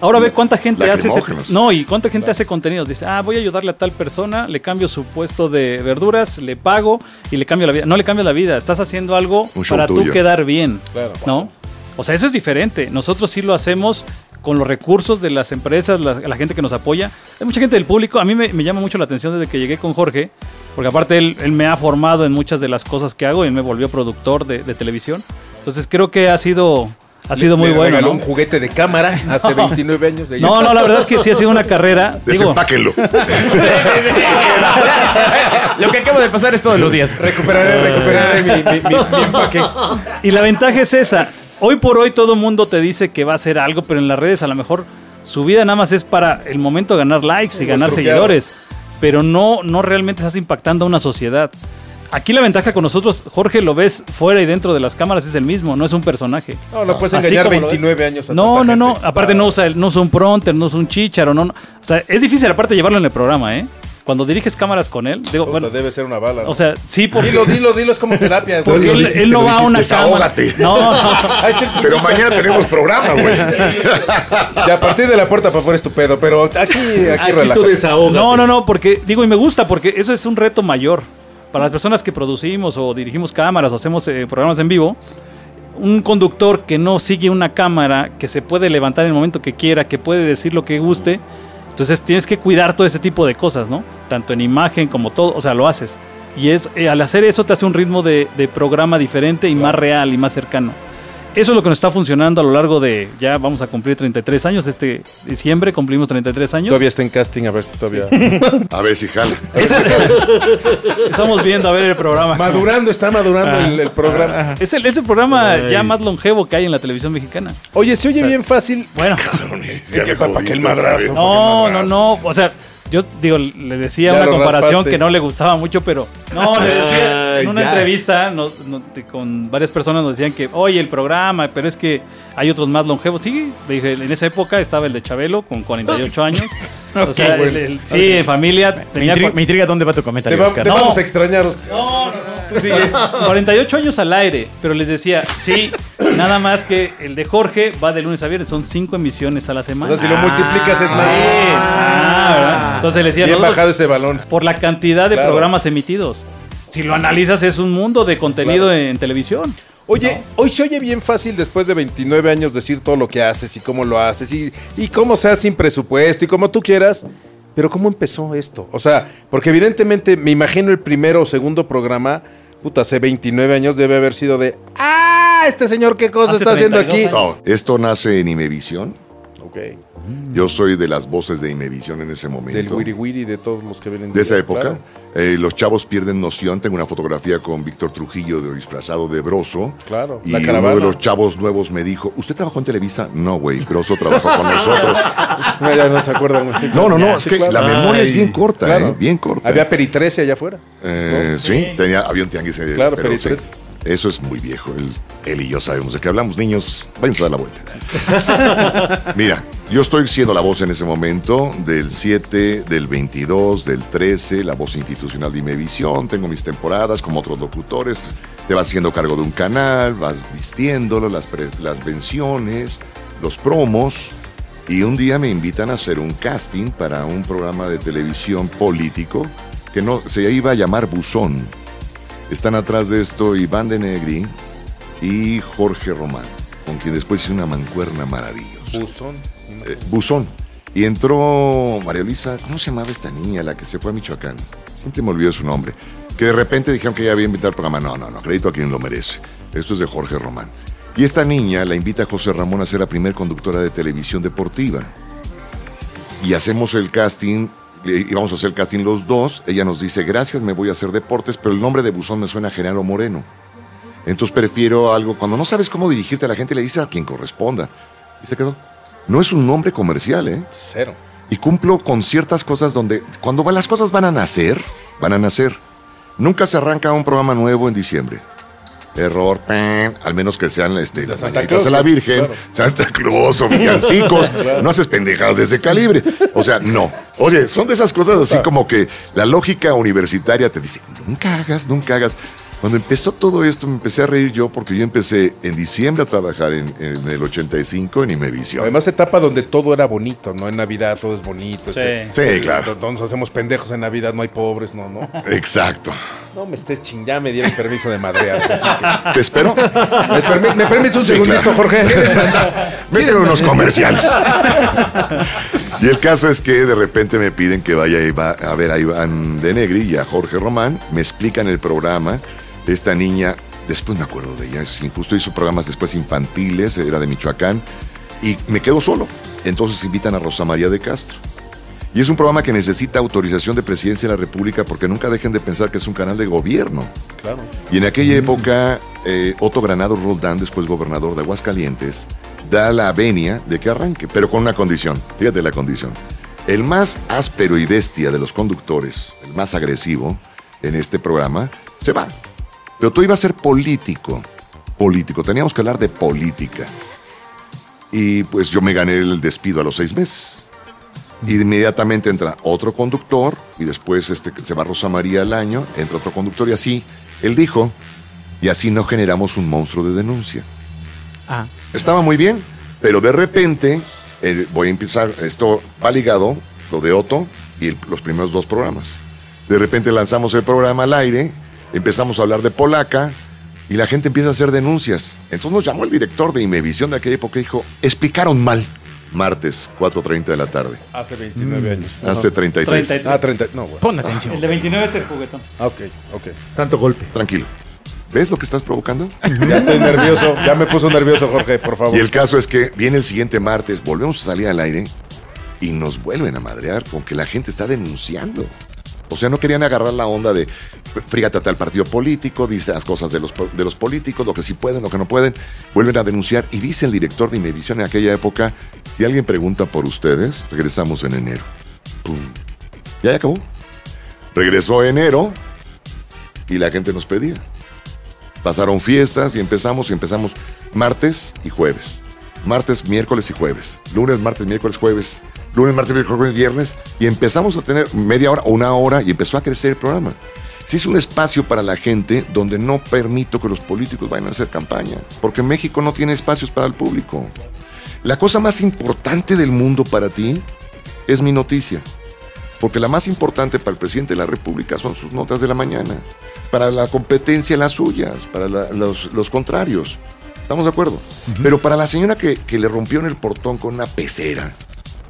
Ahora ve cuánta gente hace ese, no y cuánta gente hace contenidos. Dice, ah, voy a ayudarle a tal persona, le cambio su puesto de verduras, le pago y le cambio la vida. No le cambio la vida, estás haciendo algo para tú quedar bien, Claro. ¿no? O sea, eso es diferente. Nosotros sí lo hacemos con los recursos de las empresas, la, la gente que nos apoya. Hay mucha gente del público. A mí me, me llama mucho la atención desde que llegué con Jorge, porque aparte él, él me ha formado en muchas de las cosas que hago y me volvió productor de, de televisión. Entonces creo que ha sido, ha sido muy Me bueno. regaló ¿no? un juguete de cámara hace 29 años. de No, no, la verdad es que sí ha sido una carrera. Digo, Desempáquenlo. Lo que acabo de pasar es todos los días. Recuperaré, recuperaré mi, mi- mi- mi empaque. y la ventaja es esa. Hoy por hoy todo el mundo te dice que va a hacer algo, pero en las redes a lo mejor su vida nada más es para el momento de ganar likes y Los ganar seguidores. Pero no, no realmente estás impactando a una sociedad. Aquí la ventaja con nosotros, Jorge, lo ves fuera y dentro de las cámaras, es el mismo, no es un personaje. No, no puedes Así engañar como lo ves. 29 años a No, no, no. gente. Aparte no usa, el- no usa un pronter, no usa un chicharo, no, no. O sea, es difícil aparte llevarlo en el programa, ¿eh? Cuando diriges cámaras con él, digo, Puta, bueno, debe ser una bala. ¿no? o sea, sí, porque, dilo, dilo, dilo, es como terapia. güey. porque él, no va a una dijiste. cámara. desahógate. No, no. Pero mañana tenemos programa, güey. Y a partir de la puerta para afuera es tu pedo, pero aquí, aquí, Aquí tú desahógate. No, no, no, porque digo, y me gusta, porque eso es un reto mayor. Para las personas que producimos o dirigimos cámaras o hacemos eh, programas en vivo, un conductor que no sigue una cámara, que se puede levantar en el momento que quiera, que puede decir lo que guste, entonces tienes que cuidar todo ese tipo de cosas, ¿no? Tanto en imagen como todo, o sea, lo haces. Y es, eh, al hacer eso te hace un ritmo de, de programa diferente y más real y más cercano. Eso es lo que nos está funcionando a lo largo de, ya vamos a cumplir 33 años, este diciembre cumplimos 33 años. Todavía está en casting, a ver si todavía. A ver si jala. Estamos viendo a ver el programa. madurando, está madurando el, el programa. Es el, es el programa ya más longevo que hay en la televisión mexicana. Oye, se oye bien fácil. Bueno, me ¿Para qué el madrazo? no, no, no. O sea, yo digo, le decía Ya una comparación raspaste. que no le gustaba mucho, pero no, le decía en una ya. entrevista nos- con varias personas nos decían que, oye, el programa, pero es que hay otros más longevos. Sí, le dije, en esa época estaba el de Chabelo con 48 años. O sea, el- el- sí, en familia Me tenía intriga, me intriga dónde va tu Te, comentario, va- Oscar. te No. vamos a extrañar. No, no, no. Sí, 48 años al aire, pero les decía, sí, nada más que el de Jorge va de lunes a viernes, son 5 emisiones a la semana. sea, si lo multiplicas es más. Ah, ¿verdad? Entonces le decía, Bien nosotros, bajado ese balón. por la cantidad de Claro. programas emitidos. Si lo analizas, es un mundo de contenido Claro. en televisión. Oye, hoy se oye bien fácil después de 29 años decir todo lo que haces y cómo lo haces y, y cómo seas sin presupuesto y como tú quieras. Pero ¿cómo empezó esto? O sea, porque evidentemente me imagino el primero o segundo programa, puta, hace 29 años debe haber sido de, ah, este señor qué cosa Hace está haciendo 32 aquí. años. No, esto nace en Imevisión. Ok. Yo soy de las voces de Imevisión en ese Del momento. wiri wiri de todos los que vienen de esa época. Claro. Eh, los chavos pierden noción. Tengo una fotografía con Víctor Trujillo de, disfrazado de Broso. Claro, Y la uno de los chavos nuevos me dijo, ¿usted trabajó en Televisa? No, güey, Broso trabajó con nosotros. No, ya no se acuerdan. sí, No, no, claro. no, es Sí, que claro. la memoria es bien corta, claro. ¿eh? Bien corta. Había Peri 13 allá afuera. Eh, sí, tenía, había un tianguis. Claro, pero Peri sí, 3. Eso es muy viejo. Él, él y yo sabemos de qué hablamos. Niños, váyanse a dar la vuelta. Mira, yo estoy siendo la voz en ese momento del 7, del 22, del 13, la voz institucional de Imevisión. Tengo mis temporadas como otros locutores. Te vas haciendo cargo de un canal, vas vistiéndolo, las, las menciones, los promos. Y un día me invitan a hacer un casting para un programa de televisión político que no se iba a llamar Buzón. Están atrás de esto Iván de Negri y Jorge Román, con quien después hice una mancuerna maravillosa. Buzón. Eh, Buzón. Y entró María Luisa, ¿cómo se llamaba esta niña, la que se fue a Michoacán? Siempre me olvido su nombre. Que de repente dijeron que ella había invitado al programa. No, no, no, crédito a quien lo merece. Esto es de Jorge Román. Y esta niña la invita a José Ramón a ser la primer conductora de televisión deportiva. Y hacemos el casting, y vamos a hacer el casting los dos. Ella nos dice, gracias, me voy a hacer deportes, pero el nombre de Buzón me suena a Genaro Moreno. Entonces prefiero algo, cuando no sabes cómo dirigirte a la gente, le dices a quien corresponda. Y se quedó. No es un nombre comercial, ¿eh? Cero. Y cumplo con ciertas cosas donde, cuando las cosas van a nacer, van a nacer. Nunca se arranca un programa nuevo en diciembre. Error, pen, al menos que sean este, las mañanitas a la Virgen, claro. Santa Claus o villancicos. No haces pendejadas de ese calibre. O sea, no. Oye, son de esas cosas así como que la lógica universitaria te dice, nunca hagas, nunca hagas. Cuando empezó todo esto me empecé a reír yo porque yo empecé en diciembre a trabajar en, en el 85 en Imevisión. Además, etapa donde todo era bonito, ¿no? En Navidad todo es bonito. este, Sí. Sí, claro. Todos nos hacemos pendejos en Navidad, no hay pobres, no, no. Exacto. No me estés ching, ya me dieron permiso de madrear. así que- ¿Te espero? ¿Me, permi- me permites un Sí, segundito, claro. Jorge? Métele unos comerciales. y el caso es que de repente me piden que vaya a ver a Iván de Negri y a Jorge Román. Me explican el programa. Esta niña, después me acuerdo de ella, es injusto, hizo programas después infantiles, era de Michoacán. Y me quedo solo. Entonces invitan a Rosa María de Castro. Y es un programa que necesita autorización de presidencia de la República porque nunca dejen de pensar que es un canal de gobierno. Claro. Y en aquella época, eh, Otto Granado Roldán, después gobernador de Aguascalientes, da la venia de que arranque, pero con una condición. Fíjate la condición. El más áspero y bestia de los conductores, el más agresivo en este programa, se va. Pero tú ibas a ser político. Político. Teníamos que hablar de política. Y pues yo me gané el despido a los seis meses. Y inmediatamente entra otro conductor y después este, se va Rosa María al año, entra otro conductor y así, él dijo, y así no generamos un monstruo de denuncia. Ah. Estaba muy bien, pero de repente, eh, voy a empezar, esto va ligado, lo de Otto y el- los primeros dos programas. De repente lanzamos el programa al aire, empezamos a hablar de Polaca y la gente empieza a hacer denuncias. Entonces nos llamó el director de Imevisión de aquella época y dijo, explicaron mal. Martes, 4.30 de la tarde. Hace 29 años. Hace 33. 33. Ah, 30. No, güey. Pon atención. El de 29 es el juguetón. Ah, ok, ok. Tanto golpe. Tranquilo. ¿Ves lo que estás provocando? Ya estoy nervioso. Ya me puso nervioso, Jorge, por favor. Y el caso es que viene el siguiente martes, volvemos a salir al aire y nos vuelven a madrear con que la gente está denunciando. O sea, no querían agarrar la onda de frígate a tal partido político, dice las cosas de los, de los políticos, lo que sí pueden, lo que no pueden. Vuelven a denunciar y dice el director de Imevisión en aquella época, si alguien pregunta por ustedes, regresamos en enero. Pum. Ya ya acabó. Regresó enero y la gente nos pedía. Pasaron fiestas y empezamos y empezamos martes y jueves. Martes, miércoles y jueves. Lunes, martes, miércoles, jueves. Lunes, martes, miércoles, jueves, viernes. Y empezamos a tener media hora o una hora y empezó a crecer el programa. Sí es un espacio para la gente donde no permito que los políticos vayan a hacer campaña. Porque México no tiene espacios para el público. La cosa más importante del mundo para ti es mi noticia. Porque la más importante para el presidente de la República son sus notas de la mañana. Para la competencia las suyas, para los contrarios. ¿Estamos de acuerdo? Pero para la señora que, que le rompió en el portón con una pecera,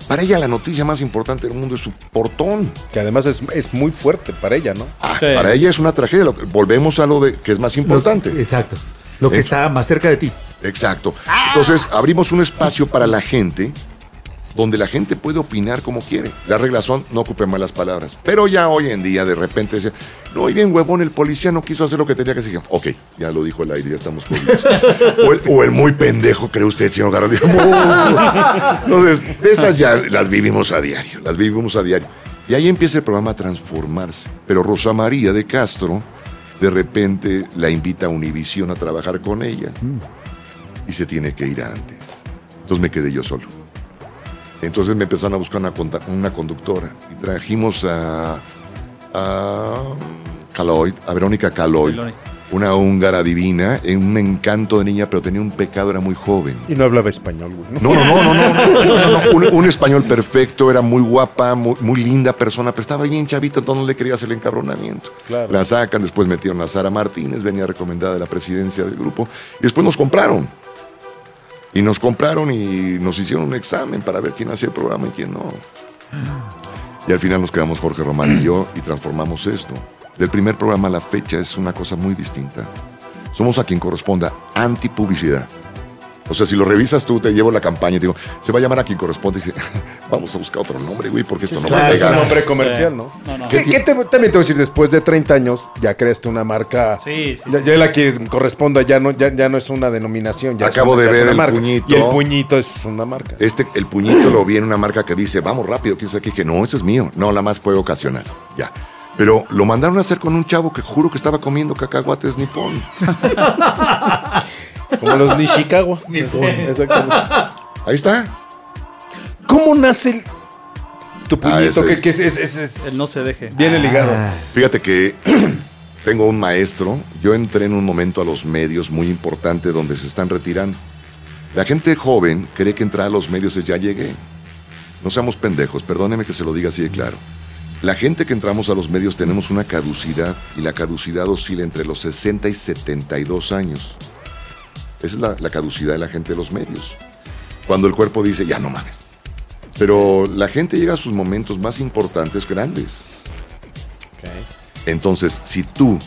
Para ella la noticia más importante del mundo es su portón. Que además es, es muy fuerte para ella, ¿no? Ah, Sí. Para ella es una tragedia. Lo que- Volvemos a lo de que es más importante. Lo- exacto. Lo que Eso. está más cerca de ti. Exacto. Entonces, abrimos un espacio para la gente donde la gente puede opinar como quiere. Las reglas son, no ocupen malas palabras. Pero ya hoy en día, de repente, dice, no, y bien huevón, el policía no quiso hacer lo que tenía que hacer. Ok, ya lo dijo el aire, ya estamos jodidos. o, el, o el muy pendejo, cree usted, señor Garro. Digo, Entonces, esas ya las vivimos a diario, las vivimos a diario. Y ahí empieza el programa a transformarse. Pero Rosa María de Castro, de repente, la invita a Univisión a trabajar con ella y se tiene que ir antes. Entonces me quedé yo solo. Entonces me empezaron a buscar una, conductora y trajimos a, a Caloid, a Verónica Caloid, una húngara divina, en un encanto de niña, pero tenía un pecado, era muy joven. Y no hablaba español, güey. ¿no? No, no, no, no, no, no, no, no, Un, un español perfecto, era muy guapa, muy, muy linda persona, pero estaba bien chavita, entonces no le quería hacer el encabronamiento. Claro. La sacan, después metieron a Sara Martínez, venía recomendada de la presidencia del grupo, y después nos compraron. Y nos compraron y nos hicieron un examen para ver quién hacía el programa y quién no. Y al final nos quedamos Jorge Román y yo y transformamos esto. Del primer programa a la fecha es una cosa muy distinta. Somos a quien corresponda antipublicidad. O sea, si lo revisas tú, te llevo la campaña y te digo, se va a llamar a quien corresponde. Y dice, vamos a buscar otro nombre, güey, porque esto no va a Claro, es un pegar. nombre comercial, ¿no? No, no. ¿Qué, qué te- también te voy a decir, después de 30 años, ya creaste una marca. Sí, sí, Ya, ya la que corresponda ya no, ya, ya no es una denominación. Ya es Acabo una- de ver el marca. puñito. Y el puñito es una marca. Este, el puñito lo vi en una marca que dice, vamos rápido, quién sabe qué. Que no, ese es mío. No, la más fue ocasional. Ya. Pero lo mandaron a hacer con un chavo que juro que estaba comiendo cacahuates nipón. Como los Nishikawa. Exactamente. Ahí está. ¿Cómo nace el- tu Ah, puñito? ese que, es- que es, es- es- es- El no se deje. viene ligado. Fíjate que tengo un maestro. Yo entré en un momento a los medios muy importante donde se están retirando. La gente joven cree que entrar a los medios es ya llegué. No seamos pendejos, perdóneme que se lo diga así de claro. La gente que entramos a los medios tenemos una caducidad y la caducidad oscila entre los 60 y 72 años. Esa es la, la caducidad de la gente de los medios. Cuando el cuerpo dice, ya no mames. Pero la gente llega a sus momentos más importantes grandes. Entonces, si tú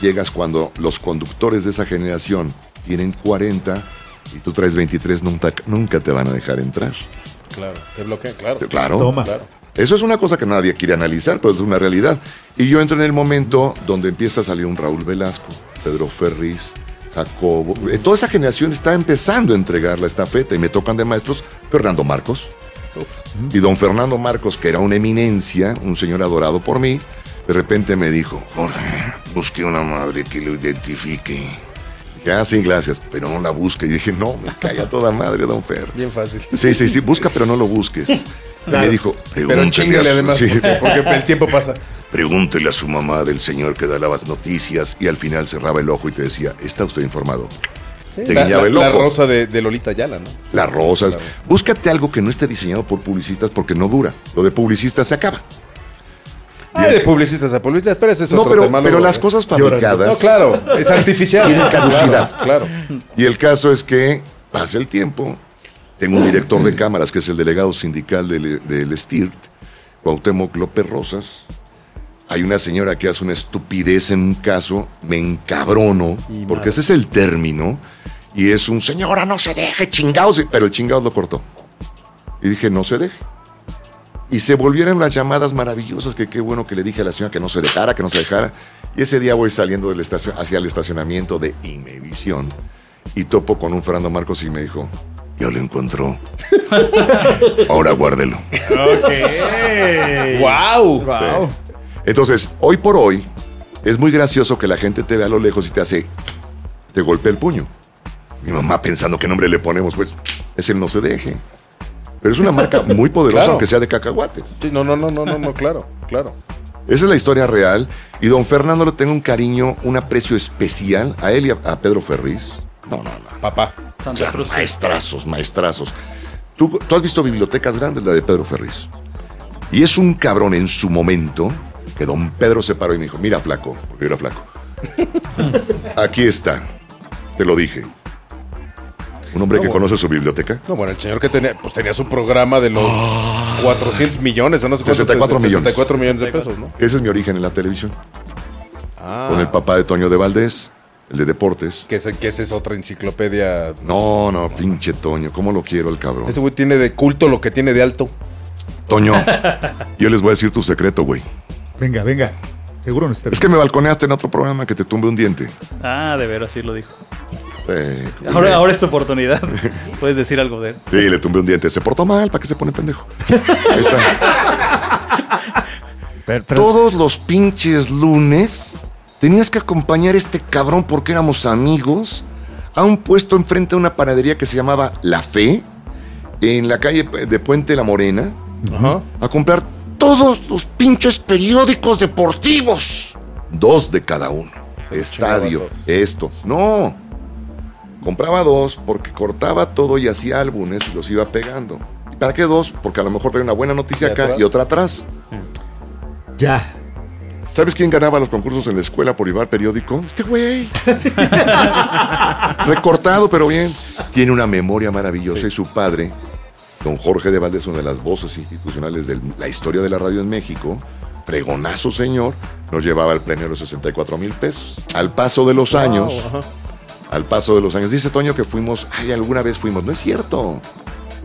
llegas cuando los conductores de esa generación tienen 40 y tú traes 23, nunca, nunca te van a dejar entrar. Claro, te bloquea, claro. Claro. Toma. Claro. Eso es una cosa que nadie quiere analizar, pero es una realidad. Y yo entro en el momento donde empieza a salir un Raúl Velasco, Pedro Ferriz, Jacobo. eh, Toda esa generación está empezando a entregar la estafeta y me tocan de maestros Fernando Marcos. Y don Fernando Marcos, que era una eminencia, un señor adorado por mí, de repente me dijo, Jorge, busqué una madre que lo identifique. Dije, ah, sí, gracias, pero no la busque. Y dije, no, me cae a toda madre, don Fer. Bien fácil. Sí, sí, sí, busca, pero no lo busques. Y me dijo, pregúntele, además, sí, porque, porque el tiempo pasa. pregúntele a su mamá del señor que da las noticias y al final cerraba el ojo y te decía, ¿está usted informado? Te La, guiñaba la- el la ojo. rosa de, de Lolita Yala, ¿no? Las rosas. Claro. Búscate algo que no esté diseñado por publicistas porque no dura. Lo de publicistas se acaba. Ah, de publicistas a publicistas, pero ese es No, otro pero, tema. pero las cosas fabricadas No, claro, es artificial. Tienen caducidad. Claro, claro. Y el caso es que pasa el tiempo. Tengo un director de cámaras que es el delegado sindical del, del STIRT, Cuauhtémoc López Rosas. Hay una señora que hace una estupidez en un caso, me encabrono, porque ese es el término, y es un señora, no se deje, chingados, pero el chingados lo cortó. Y dije, no se deje. Y se volvieron las llamadas maravillosas, que qué bueno que le dije a la señora que no se dejara, que no se dejara. Y ese día voy saliendo del estacion hacia el estacionamiento de Imevisión y topo con un Fernando Marcos y me dijo, ya lo encontró. Ahora guárdelo. ¡Wow! Wow. Entonces, hoy por hoy, es muy gracioso que la gente te vea a lo lejos y te hace, te golpea el puño. Mi mamá pensando qué nombre le ponemos, pues es el no se deje. Pero es una marca muy poderosa, Claro. aunque sea de cacahuates. Sí, no, no, no, no, no, no, claro, claro. Esa es la historia real. Y don Fernando le tengo un cariño, un aprecio especial a él y a, a Pedro Ferriz. No, no, no. Papá. Santa Cruz. maestrazos, maestrazos. ¿Tú, tú has visto bibliotecas grandes, la de Pedro Ferriz. Y es un cabrón en su momento que don Pedro se paró y me dijo, mira flaco, porque yo era flaco. Aquí está, te lo dije. Un hombre No, que bueno. conoce su biblioteca. No, bueno, el señor que tenía, pues tenía su programa de los 400 millones o no sé cuánto, 64 millones. 64 millones de pesos, ¿no? Ese es mi origen en la televisión. Ah, Con el papá de Toño de Valdés, el de deportes. que, ese, que esa es otra enciclopedia. No, no, pinche Toño, ¿cómo lo quiero el cabrón? Ese güey tiene de culto lo que tiene de alto. Toño, yo les voy a decir tu secreto, güey. Venga, venga. Seguro necesitas. Es que me balconeaste en otro programa que te tumbe un diente. Ah, de veras, sí lo dijo. Eh, Ahora, ahora es tu oportunidad. Puedes decir algo de él. Sí, le tumbé un diente. Se portó mal, ¿para qué se pone pendejo? Ahí está. Pero- pero- Todos los pinches lunes tenías que acompañar a este cabrón porque éramos amigos a un puesto enfrente de una panadería que se llamaba La Fe, en la calle de Puente La Morena, Ajá. a comprar todos los pinches periódicos deportivos. Dos de cada uno. Se Estadio, esto. No. Compraba dos porque cortaba todo y hacía álbumes y los iba pegando. ¿Y ¿Para qué dos? Porque a lo mejor traía una buena noticia ¿Y acá atrás? y otra atrás. Ya. ¿Sabes quién ganaba los concursos en la escuela por llevar periódico? Este güey. Recortado, pero bien. Tiene una memoria maravillosa y su padre, don Jorge de Valdés, una de las voces institucionales de la historia de la radio en México, pregonazo señor, nos llevaba el premio de los 64 mil pesos. Al paso de los años, ajá. al paso de los años, dice Toño que fuimos, ay, alguna vez fuimos, no es cierto.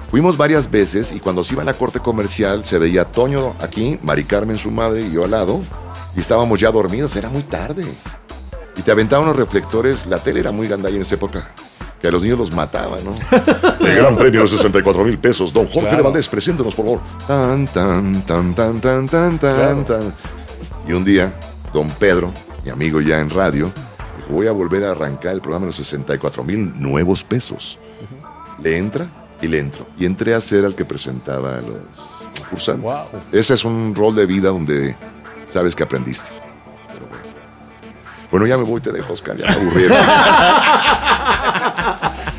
Fuimos varias veces y cuando se iba a la corte comercial se veía a Toño aquí, Mari Carmen su madre y yo al lado y estábamos ya dormidos, era muy tarde. Y te aventaban los reflectores, la tele era muy gandalla en esa época, que a los niños los mataban, ¿no? El gran premio de 64 mil pesos, don Jorge Claro. de Valdés, preséntenos por favor. Tan, tan, tan, tan, tan, tan, tan, tan. Y un día, don Pedro, mi amigo ya en radio, dijo, voy a volver a arrancar el programa de los 64 mil nuevos pesos. Le entra y le entro. Y entré a ser al que presentaba a los concursantes. Wow. Ese es un rol de vida donde sabes que aprendiste. Pero bueno. Bueno, ya me voy, te dejo, Oscar, ya me aburrieron.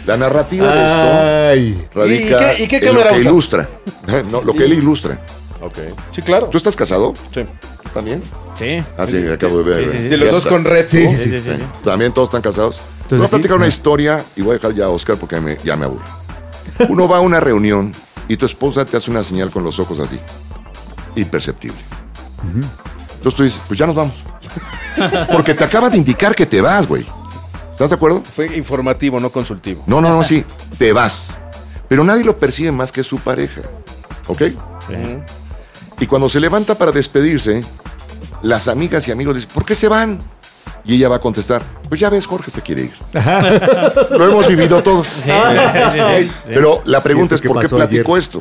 La narrativa de esto Ay. radica ¿Y qué- y qué en lo que usas? ilustra. No, lo que él ilustra. Ok. Sí, claro. ¿Tú estás casado Sí. también? Sí. Ah, sí, acabo de ver. Sí, sí, sí. Sí, los dos con red. Sí, sí, Sí, sí. También todos están casados. Voy a platicar una historia y voy a dejar ya a Oscar porque me- ya me aburre. Uno va a una reunión y tu esposa te hace una señal con los ojos así. Imperceptible. Entonces tú dices, pues ya nos vamos. Porque te acaba de indicar que te vas, güey. ¿Estás de acuerdo? Fue informativo, no consultivo. No, no, no, sí. Te vas. Pero nadie lo percibe más que su pareja. ¿Ok? Y cuando se levanta para despedirse, las amigas y amigos le dicen, ¿por qué se van? Y ella va a contestar, pues ya ves, Jorge se quiere ir. Lo hemos vivido todos. Sí, sí, sí, sí, sí. Pero la pregunta Siento es, ¿por qué ayer. esto?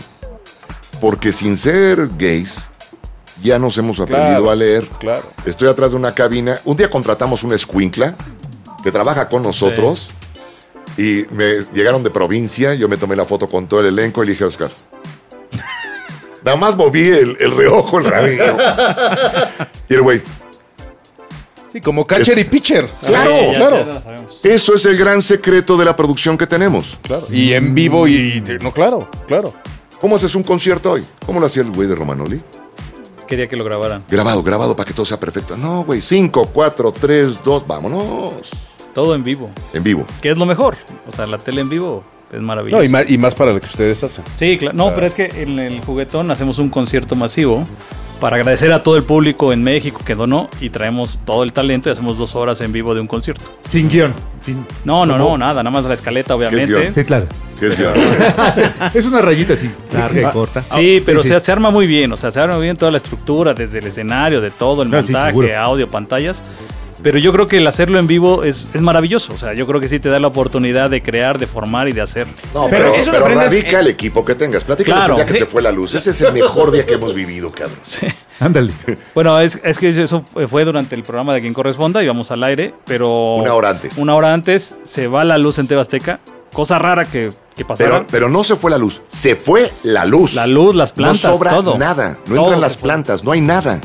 Porque sin ser gays, ya nos hemos aprendido Claro, a leer. claro. Estoy atrás de una cabina. Un día contratamos una escuincla que trabaja con nosotros y me llegaron de provincia. Yo me tomé la foto con todo el elenco y le dije Oscar. Nada más moví el, el reojo, el rabillo. Y el güey, Sí, como catcher y pitcher. Claro, ya- claro. ya eso es el gran secreto de la producción que tenemos. Claro. Y en vivo y. No, claro, claro. ¿Cómo haces un concierto hoy? ¿Cómo lo hacía el güey de Romanoli? Quería que lo grabaran. Grabado, grabado para que todo sea perfecto. No, güey, 5, 4, 3, 2, vámonos. Todo en vivo. En vivo. Que es lo mejor. O sea, la tele en vivo es maravilloso. No, y más, y más para lo que ustedes hacen. Sí, claro. No, O sea- pero es que en el juguetón hacemos un concierto masivo para agradecer a todo el público en México que donó y traemos todo el talento y hacemos dos horas en vivo de un concierto. Sin guion. Sin- No, no, no, nada, nada más la escaleta, guion? obviamente. Sí, claro. ¿Qué es una rayita así, larga y corta. Sí, pero sí. Se, se arma muy bien, o sea, se arma muy bien toda la estructura, desde el escenario, de todo, el Ah, montaje, audio, pantallas. Pero yo creo que el hacerlo en vivo es, es maravilloso. O sea, yo creo que sí te da la oportunidad de crear, de formar y de hacer. No, Pero pero, eso pero aprendes radica el equipo que tengas. Platícanos Claro. el día que Sí. se fue la luz. Ese es el mejor día que hemos vivido, cabrón. Ándale. Bueno, es, es que eso fue durante el programa de quien corresponda, íbamos al aire, pero... Una hora antes. Una hora antes se va la luz en Tebasteca. Cosa rara que, que pasara. Pero, pero no se fue la luz. Se fue la luz. La luz, las plantas, No sobra todo. nada. No Todo entran las fue. plantas. No hay nada.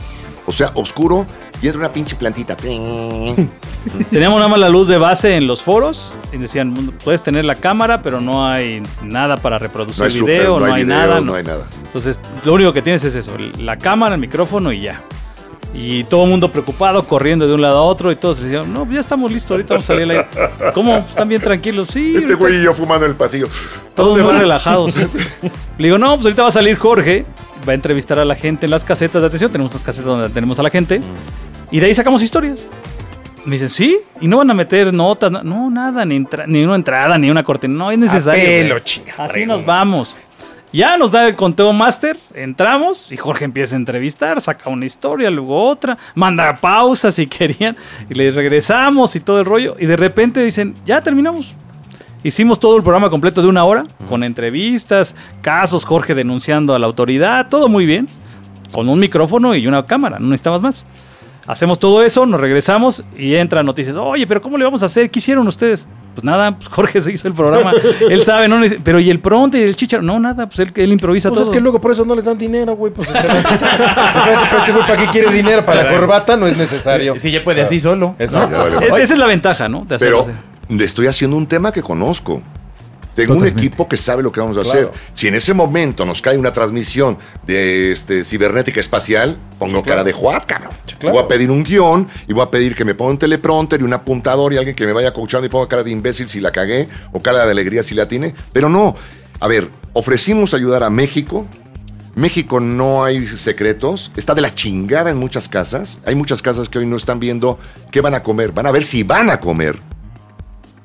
O sea, oscuro y entra una pinche plantita. Teníamos nada más la luz de base en los foros y decían, puedes tener la cámara, pero no hay nada para reproducir No video, no, hay, nada. no no. hay nada. Entonces, lo único que tienes es eso, la cámara, el micrófono y ya. Y todo el mundo preocupado, corriendo de un lado a otro y todos decían, no, ya estamos listos, ahorita vamos a salir al aire. ¿Cómo? ¿Están bien tranquilos? Sí. Este güey y yo fumando en el pasillo. Todos muy relajados. Le digo, no, pues ahorita va a salir Jorge va a entrevistar a la gente en las casetas de atención. Tenemos unas casetas donde tenemos a la gente. Y de ahí sacamos historias. Me dicen, ¿sí? ¿Y no van a meter notas? No, no, nada, ni, entra- ni una entrada, ni una cortina. No es necesario. pelo, chinga, Así nos vamos. Ya nos da el conteo máster, entramos y Jorge empieza a entrevistar, saca una historia, luego otra, manda pausas si querían y le regresamos y todo el rollo. Y de repente dicen, ya terminamos. Hicimos todo el programa completo de una hora, con entrevistas, casos, Jorge denunciando a la autoridad, todo muy bien, con un micrófono y una cámara, no necesitamos más. Hacemos todo eso, nos regresamos y entran noticias. Oye, pero ¿cómo le vamos a hacer? ¿Qué hicieron ustedes? Pues nada, pues Jorge se hizo el programa. él sabe, ¿no? Pero ¿y el pronto y el chicharo? No, nada, pues él, él improvisa Pues todo. es que luego por eso no les dan dinero, güey. Pues, este, güey, ¿para qué quiere dinero? Para la corbata no es necesario. Si ya puede así solo. Exacto. Es- esa es la ventaja, ¿no? De hacerlo Pero estoy haciendo un tema que conozco. Tengo Totalmente. un equipo que sabe lo que vamos a Claro. hacer. Si en ese momento nos cae una transmisión de este, cibernética espacial, pongo cara de Juat, cabrón. claro. Voy a pedir un guion y voy a pedir que me ponga un teleprompter y un apuntador y alguien que me vaya coachando y ponga cara de imbécil si la cagué o cara de alegría si la tiene. Pero no. A ver, ofrecimos ayudar a México. México no hay secretos, está de la chingada en muchas casas. Hay muchas casas que hoy no están viendo qué van a comer, van a ver si van a comer.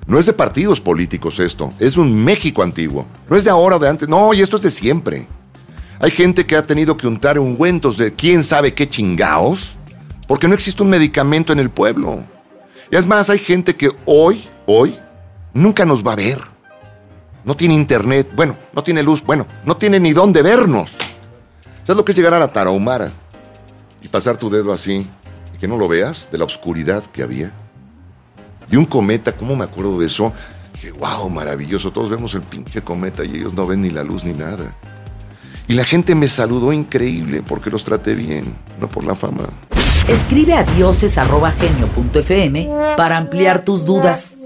No es de partidos políticos esto, es un México antiguo. No es de ahora o de antes, no, y esto es de siempre. Hay gente que ha tenido que untar ungüentos de quién sabe qué chingaos, porque no existe un medicamento en el pueblo. Y es más, hay gente que hoy, hoy, nunca nos va a ver. No tiene internet, bueno, no tiene luz, bueno, no tiene ni dónde vernos. ¿Sabes lo que es llegar a la Tarahumara y pasar tu dedo así y que no lo veas de la oscuridad que había? Y un cometa, ¿cómo me acuerdo de eso? Dije, wow, maravilloso. Todos vemos el pinche cometa y ellos no ven ni la luz ni nada. Y la gente me saludó increíble porque los traté bien, no por la fama. Escribe a dioses.genio.fm para ampliar tus dudas.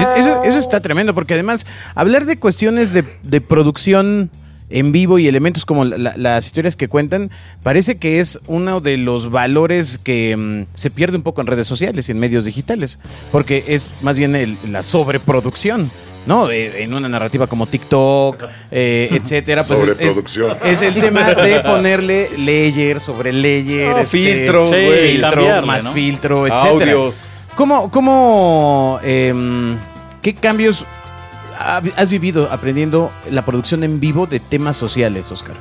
Es- Eso, eso está tremendo, porque además, hablar de cuestiones de, de producción en vivo y elementos como la- la- las historias que cuentan, parece que es uno de los valores que mm, se pierde un poco en redes sociales y en medios digitales, porque es más bien el- la sobreproducción. ¿No? Eh, en una narrativa como TikTok, eh, etcétera. Pues es- Sobreproducción. Es, el tema de ponerle layer sobre layer. Ah, filtros, Sí, güey, filtro, cambiarle, más ¿no? filtro, etcétera. Audios. ¿Cómo, cómo, em, qué cambios has vivido aprendiendo la producción en vivo de temas sociales, Oscar?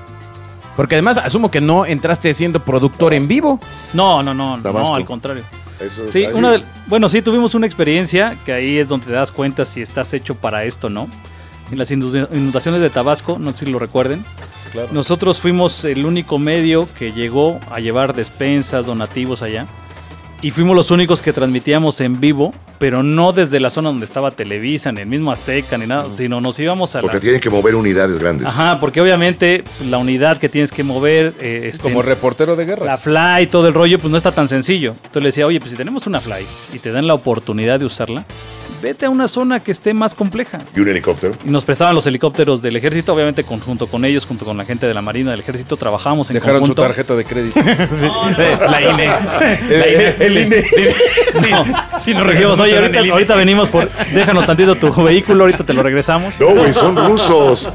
Porque además asumo que no entraste siendo productor en vivo. No, no, no, Tabasco. no, al contrario. Eso Sí, una del- bueno, sí, tuvimos una experiencia que ahí es donde te das cuenta si estás hecho para esto, ¿no? En las inundaciones inundaciones de Tabasco, no sé si lo recuerden, Claro. nosotros fuimos el único medio que llegó a llevar despensas, donativos allá. Y fuimos los únicos que transmitíamos en vivo, pero no desde la zona donde estaba Televisa, ni el mismo Azteca, ni nada, sino nos íbamos a Porque la... tienen que mover unidades grandes. Ajá, porque obviamente pues, la unidad que tienes que mover... eh, este, Como reportero de guerra. la fly, todo el rollo, pues no está tan sencillo. Entonces le decía, oye, pues si tenemos una fly y te dan la oportunidad de usarla, vete a una zona que esté más compleja. Y un helicóptero. Y nos prestaban los helicópteros del ejército, obviamente junto con ellos, junto con la gente de la marina del ejército, trabajamos en Dejaron conjunto. su tarjeta de crédito. La INE. Eh, el INE. No, Sí, no dijimos, oye, ahorita, ahorita venimos por, déjanos tantito tu vehículo, ahorita te lo regresamos. No, güey, son rusos.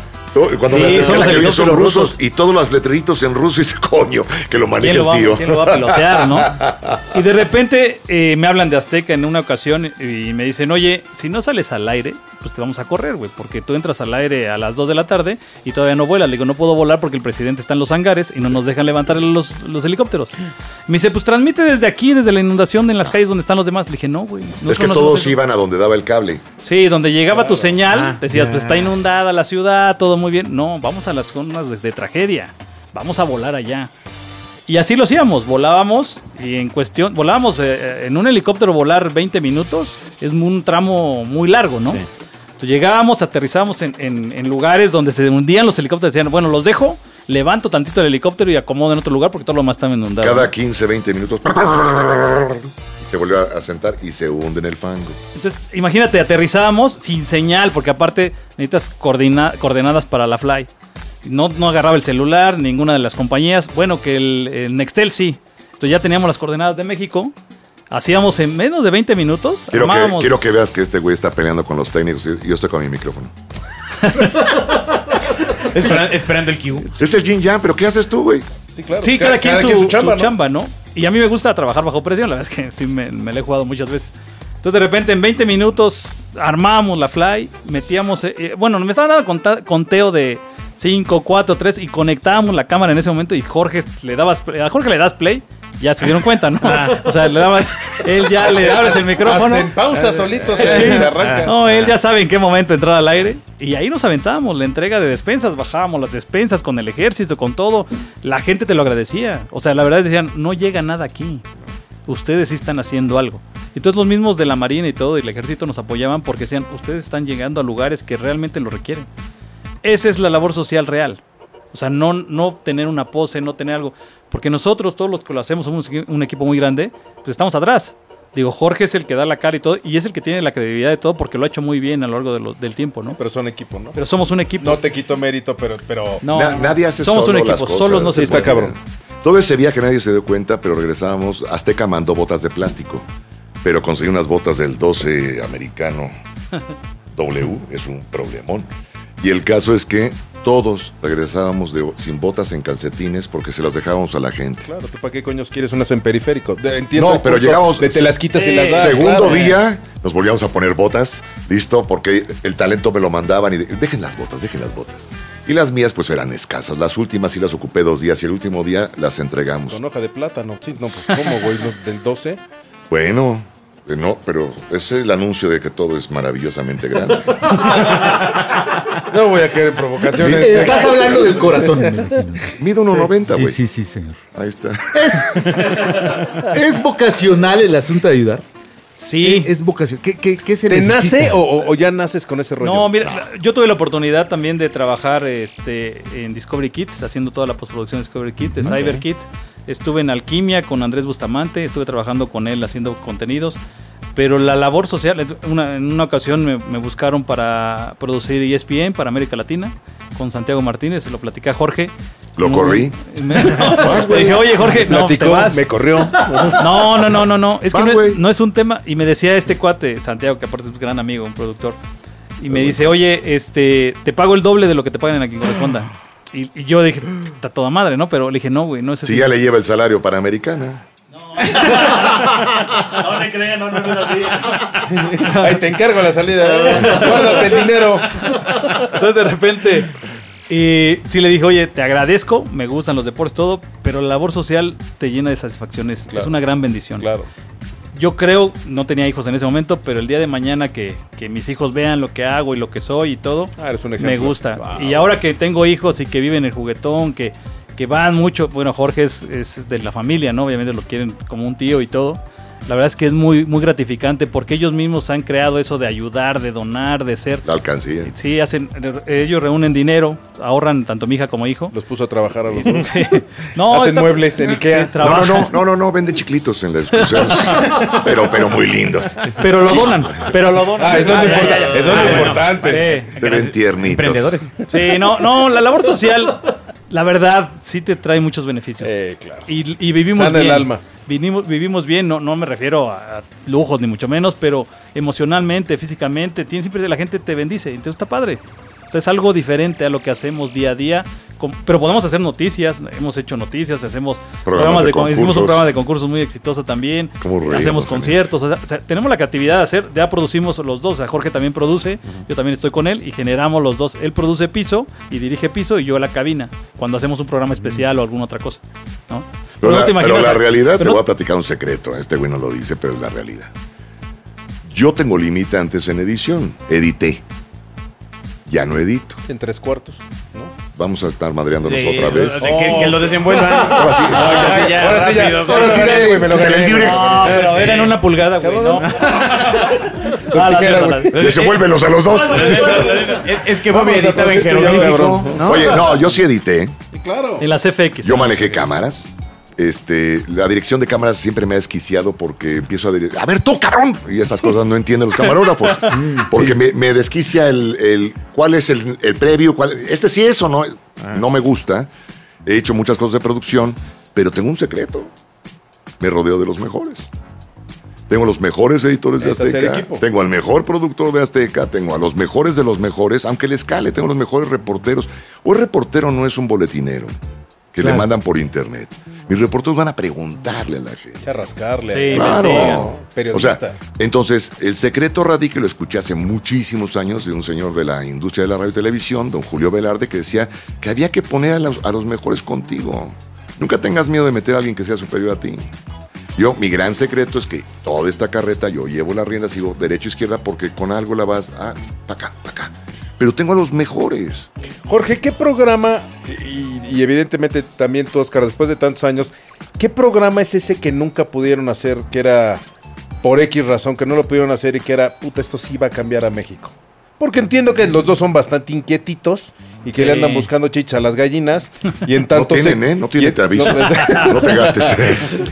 Cuando Sí, me acerqué son la los cabina, son rusos rusos. y todos los letreritos en ruso y ese coño que lo ¿Quién maneja el tío. quién lo va a pilotear, no? Y de repente eh, me hablan de Azteca en una ocasión y me dicen, oye, si no sales al aire, pues te vamos a correr, güey, porque tú entras al aire a las 2 de la tarde y todavía no vuelas. Le digo, no puedo volar porque el presidente está en los hangares y no nos dejan levantar los, los helicópteros. Me dice, pues transmite desde aquí, desde la inundación en las calles donde están los demás. Le dije, no, güey. es que no todos hacemos eso". iban a donde daba el cable. Sí, donde llegaba tu señal, Ah, decías, pues está inundada la ciudad, todo muy bien. No, vamos a las zonas de, de tragedia. Vamos a volar allá. Y así lo hacíamos, volábamos y en cuestión, volábamos eh, en un helicóptero volar 20 minutos, es un tramo muy largo, ¿no? Entonces, llegábamos, aterrizábamos en, en- en lugares donde se hundían los helicópteros, decían, bueno, los dejo, levanto tantito el helicóptero y acomodo en otro lugar porque todo lo más está inundado. Cada ¿no? 15, 20 minutos. Se volvió a a sentar y se hunde en el fango. Entonces, imagínate, aterrizábamos sin señal, porque aparte necesitas coordina- coordenadas para la fly. No, no agarraba el celular, ninguna de las compañías. Bueno, que el, el Nextel sí. Entonces ya teníamos las coordenadas de México. Hacíamos en menos de 20 minutos. Quiero que, armábamos- quiero que veas que este güey está peleando con los técnicos y yo estoy con mi micrófono. Espera- esperando el Q. Es el Jin Yang, pero ¿qué haces tú, güey? Sí, claro. Sí, cada, quien su, su chamba, chamba, ¿no? Y a mí me gusta trabajar bajo presión, la verdad es que sí me, la he jugado muchas veces. Entonces de repente en 20 minutos armábamos la fly, metíamos, eh, eh, bueno, me estaban dando conteo de 5, 4, 3 y conectábamos la cámara en ese momento y Jorge le dabas, a Jorge le das play, ya se dieron cuenta, ¿no? O sea, le dabas, él ya le abres el micrófono. Hasta en pausa solito se, se arranca. No, él ya sabe en qué momento entrar al aire. Y ahí nos aventábamos la entrega de despensas, bajábamos las despensas con el ejército, con todo. La gente te lo agradecía. O sea, la verdad decían, no llega nada aquí. Ustedes sí están haciendo algo. Entonces los mismos de la Marina y todo, y el ejército nos apoyaban porque decían, ustedes están llegando a lugares que realmente lo requieren. Esa es la labor social real. O sea, no, no tener una pose, no tener algo. Porque nosotros, todos los que lo hacemos, somos un equipo muy grande, pues estamos atrás. Digo, Jorge es el que da la cara y todo, y es el que tiene la credibilidad de todo porque lo ha hecho muy bien a lo largo de lo- del tiempo, ¿no? Pero son equipo, ¿no? Pero somos un equipo. No te quito mérito, pero... pero No, Na- no, nadie hace Somos solo un equipo, las cosas. solos no se Sí, está puede. cabrón. Todo ese viaje nadie se dio cuenta, pero regresábamos. Azteca mandó botas de plástico, pero conseguí unas botas del 12 americano W, es un problemón. Y el caso es que todos regresábamos de- sin botas en calcetines porque se las dejábamos a la gente. Claro, ¿tú para qué coños quieres unas en periférico? Entiendo No, pero de te las quitas y las das. Segundo claro. día nos volvíamos a poner botas, listo, porque el talento me lo mandaban y de- dejen las botas, dejen las botas. Y las mías pues eran escasas. Las últimas sí las ocupé dos días y el último día las entregamos. Con hoja de plátano. Sí, no, pues ¿cómo, güey? Del 12. Bueno, no, pero es el anuncio de que todo es maravillosamente grande. No voy a querer provocaciones. Estás hablando del corazón. Mido 1.90, Sí, güey. sí, sí, señor. Ahí está. ¿Es vocacional el asunto de ayudar? Sí. Es vocación. ¿Qué, qué, qué se ¿Te necesita? nace o, o- o ya naces con ese rollo? No, mira, yo tuve la oportunidad también de trabajar este, en Discovery Kids, haciendo toda la postproducción de Discovery Kids, de Cyber Kids. Estuve en Alquimia con Andrés Bustamante, estuve trabajando con él haciendo contenidos. Pero la labor social, una- en una ocasión me, me buscaron para producir ESPN para América Latina con Santiago Martínez, se lo platicé a Jorge. Lo No, corrí. me- le dije, oye Jorge, no, te Platicó, vas. me corrió. No, no, no, no, no. Es que no, es- no es un tema. Y me decía este cuate, Santiago, que aparte es un gran amigo, un productor. Y me dice, oye, este, te pago el doble de lo que te pagan a quien corresponda. Y, y yo dije, está toda madre, ¿no? Pero le dije, no, güey, no es así. Si ya le lleva el salario para Americana. No le crean, no, no, no es así. Ahí te encargo la salida. Guárdate el dinero. Entonces de repente, y sí le dije, oye, te agradezco, me gustan los deportes, todo, pero la labor social te llena de satisfacciones. Claro. Es una gran bendición. Claro. Yo creo, no tenía hijos en ese momento, pero el día de mañana que, que mis hijos vean lo que hago y lo que soy y todo, Ah, eres un ejemplo. me gusta. Wow. Y ahora que tengo hijos y que viven el juguetón, que, que van mucho, bueno, Jorge es, es de la familia, ¿no? Obviamente lo quieren como un tío y todo. La verdad es que es muy, muy gratificante porque ellos mismos han creado eso de ayudar, de donar, de ser. La alcancía. Sí, hacen, ellos reúnen dinero, ahorran tanto mi hija como hijo. Los puso a trabajar a los dos. Sí. No, Hacen está- muebles en Ikea. Sí, No, no, no, no, no, no, vende chiclitos en la discusión. pero, pero muy lindos. Pero lo donan, pero lo donan. Ah, eso es lo Ah, ya, importante. ya, ya. Eso es lo Ah, importante. Se ven tiernitos. Emprendedores. Sí, no, no, la labor social, la verdad, sí te trae muchos beneficios. Eh, claro. Y, y vivimos Sana el bien. alma. Vivimos, vivimos bien, no, no me refiero a, a lujos ni mucho menos, pero emocionalmente, físicamente, tiene, siempre la gente te bendice. Entonces está padre. O sea, es algo diferente a lo que hacemos día a día. Pero podemos hacer noticias, hemos hecho noticias, hacemos programas, de de, con- hicimos un concursos. programa de concursos muy exitoso también. ¿Cómo reímos Hacemos conciertos, o sea, tenemos la creatividad de hacer, ya producimos los dos, o sea, Jorge también produce, yo también estoy con él y generamos los dos. Él produce piso y dirige piso y yo la cabina, cuando hacemos un programa especial o alguna otra cosa. ¿no? Pero, no la, te pero imaginas- la realidad, te voy a platicar un secreto. Este güey no lo dice, pero es la realidad. Yo tengo limitantes en edición. Edité. Ya no edito. En tres cuartos. ¿no? Vamos a estar madreándonos Sí, otra vez. de que, que lo desenvuelvan. Ahora sí. Ah, ya, Ahora sí, ya. rápido. Ahora sí, dale, güey, me lo. No, pero era en una pulgada, güey. No. Ah, Desenvuélvelos a los dos. Es- que Bobby editaba en jeroglífico. ¿no? Oye, no, yo sí edité. Claro. En las FX. Yo manejé cámaras. Este, la dirección de cámaras siempre me ha desquiciado porque empiezo a decir, a ver tú, cabrón. Y esas cosas no entienden los camarógrafos. Porque me, me desquicia el, el- cuál es el, el previo, cuál, este sí es o no. No me gusta. He hecho muchas cosas de producción, pero tengo un secreto. Me rodeo de los mejores. Tengo los mejores editores de Azteca, tengo al mejor productor de Azteca, tengo a los mejores de los mejores, aunque les cale, tengo los mejores reporteros. Un reportero no es un boletinero que le mandan por internet. Mis reporteros van a preguntarle a la gente. A rascarle. Sí, Claro. O Periodista. sea, entonces, el secreto radica, y lo escuché hace muchísimos años de un señor de la industria de la radio y televisión, don Julio Velarde, que decía que había que poner a los, a los mejores contigo. Nunca tengas miedo de meter a alguien que sea superior a ti. Yo, mi gran secreto es que toda esta carreta yo llevo la rienda, sigo derecho izquierda porque con algo la vas a para acá, para acá. Pero tengo a los mejores. Jorge, ¿qué programa, y, y evidentemente también tú, Oscar, después de tantos años, ¿qué programa es ese que nunca pudieron hacer, que era por X razón, que no lo pudieron hacer y que era, puta, esto sí va a cambiar a México? Porque entiendo que los dos son bastante inquietitos y que Sí. le andan buscando chicha a las gallinas y en No tanto tienen, se- ¿eh? No tienen, te aviso. no, pues- No te gastes.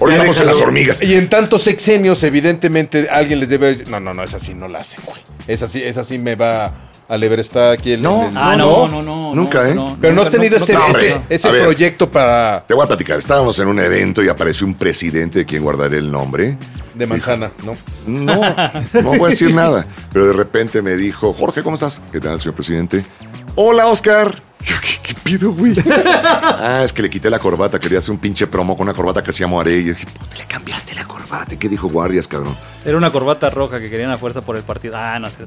Ahora estamos en las hormigas. Y en tantos sexenios, evidentemente, alguien les debe. No, no, no, esa sí no la hacen, güey. Esa sí, esa sí me va a lever está aquí el. No. el- Ah, no, no, no. Nunca, no, ¿eh? no, Pero no has nunca, tenido ese, no, ese, ver. proyecto para. Te voy a platicar. Estábamos en un evento y apareció un presidente de quien guardaré el nombre. de manzana, ¿no? No, no voy a decir nada. Pero de repente me dijo, Jorge, ¿cómo estás? ¿Qué tal, señor presidente? Hola, Oscar. Yo, ¿Qué, qué pido, güey? ah, es que le quité la corbata. Quería hacer un pinche promo con una corbata que hacía Moaré. Y dije, puta, le cambiaste la corbata. ¿Y qué dijo guardias, cabrón? Era una corbata roja que querían a fuerza por el partido. Ah, no sé.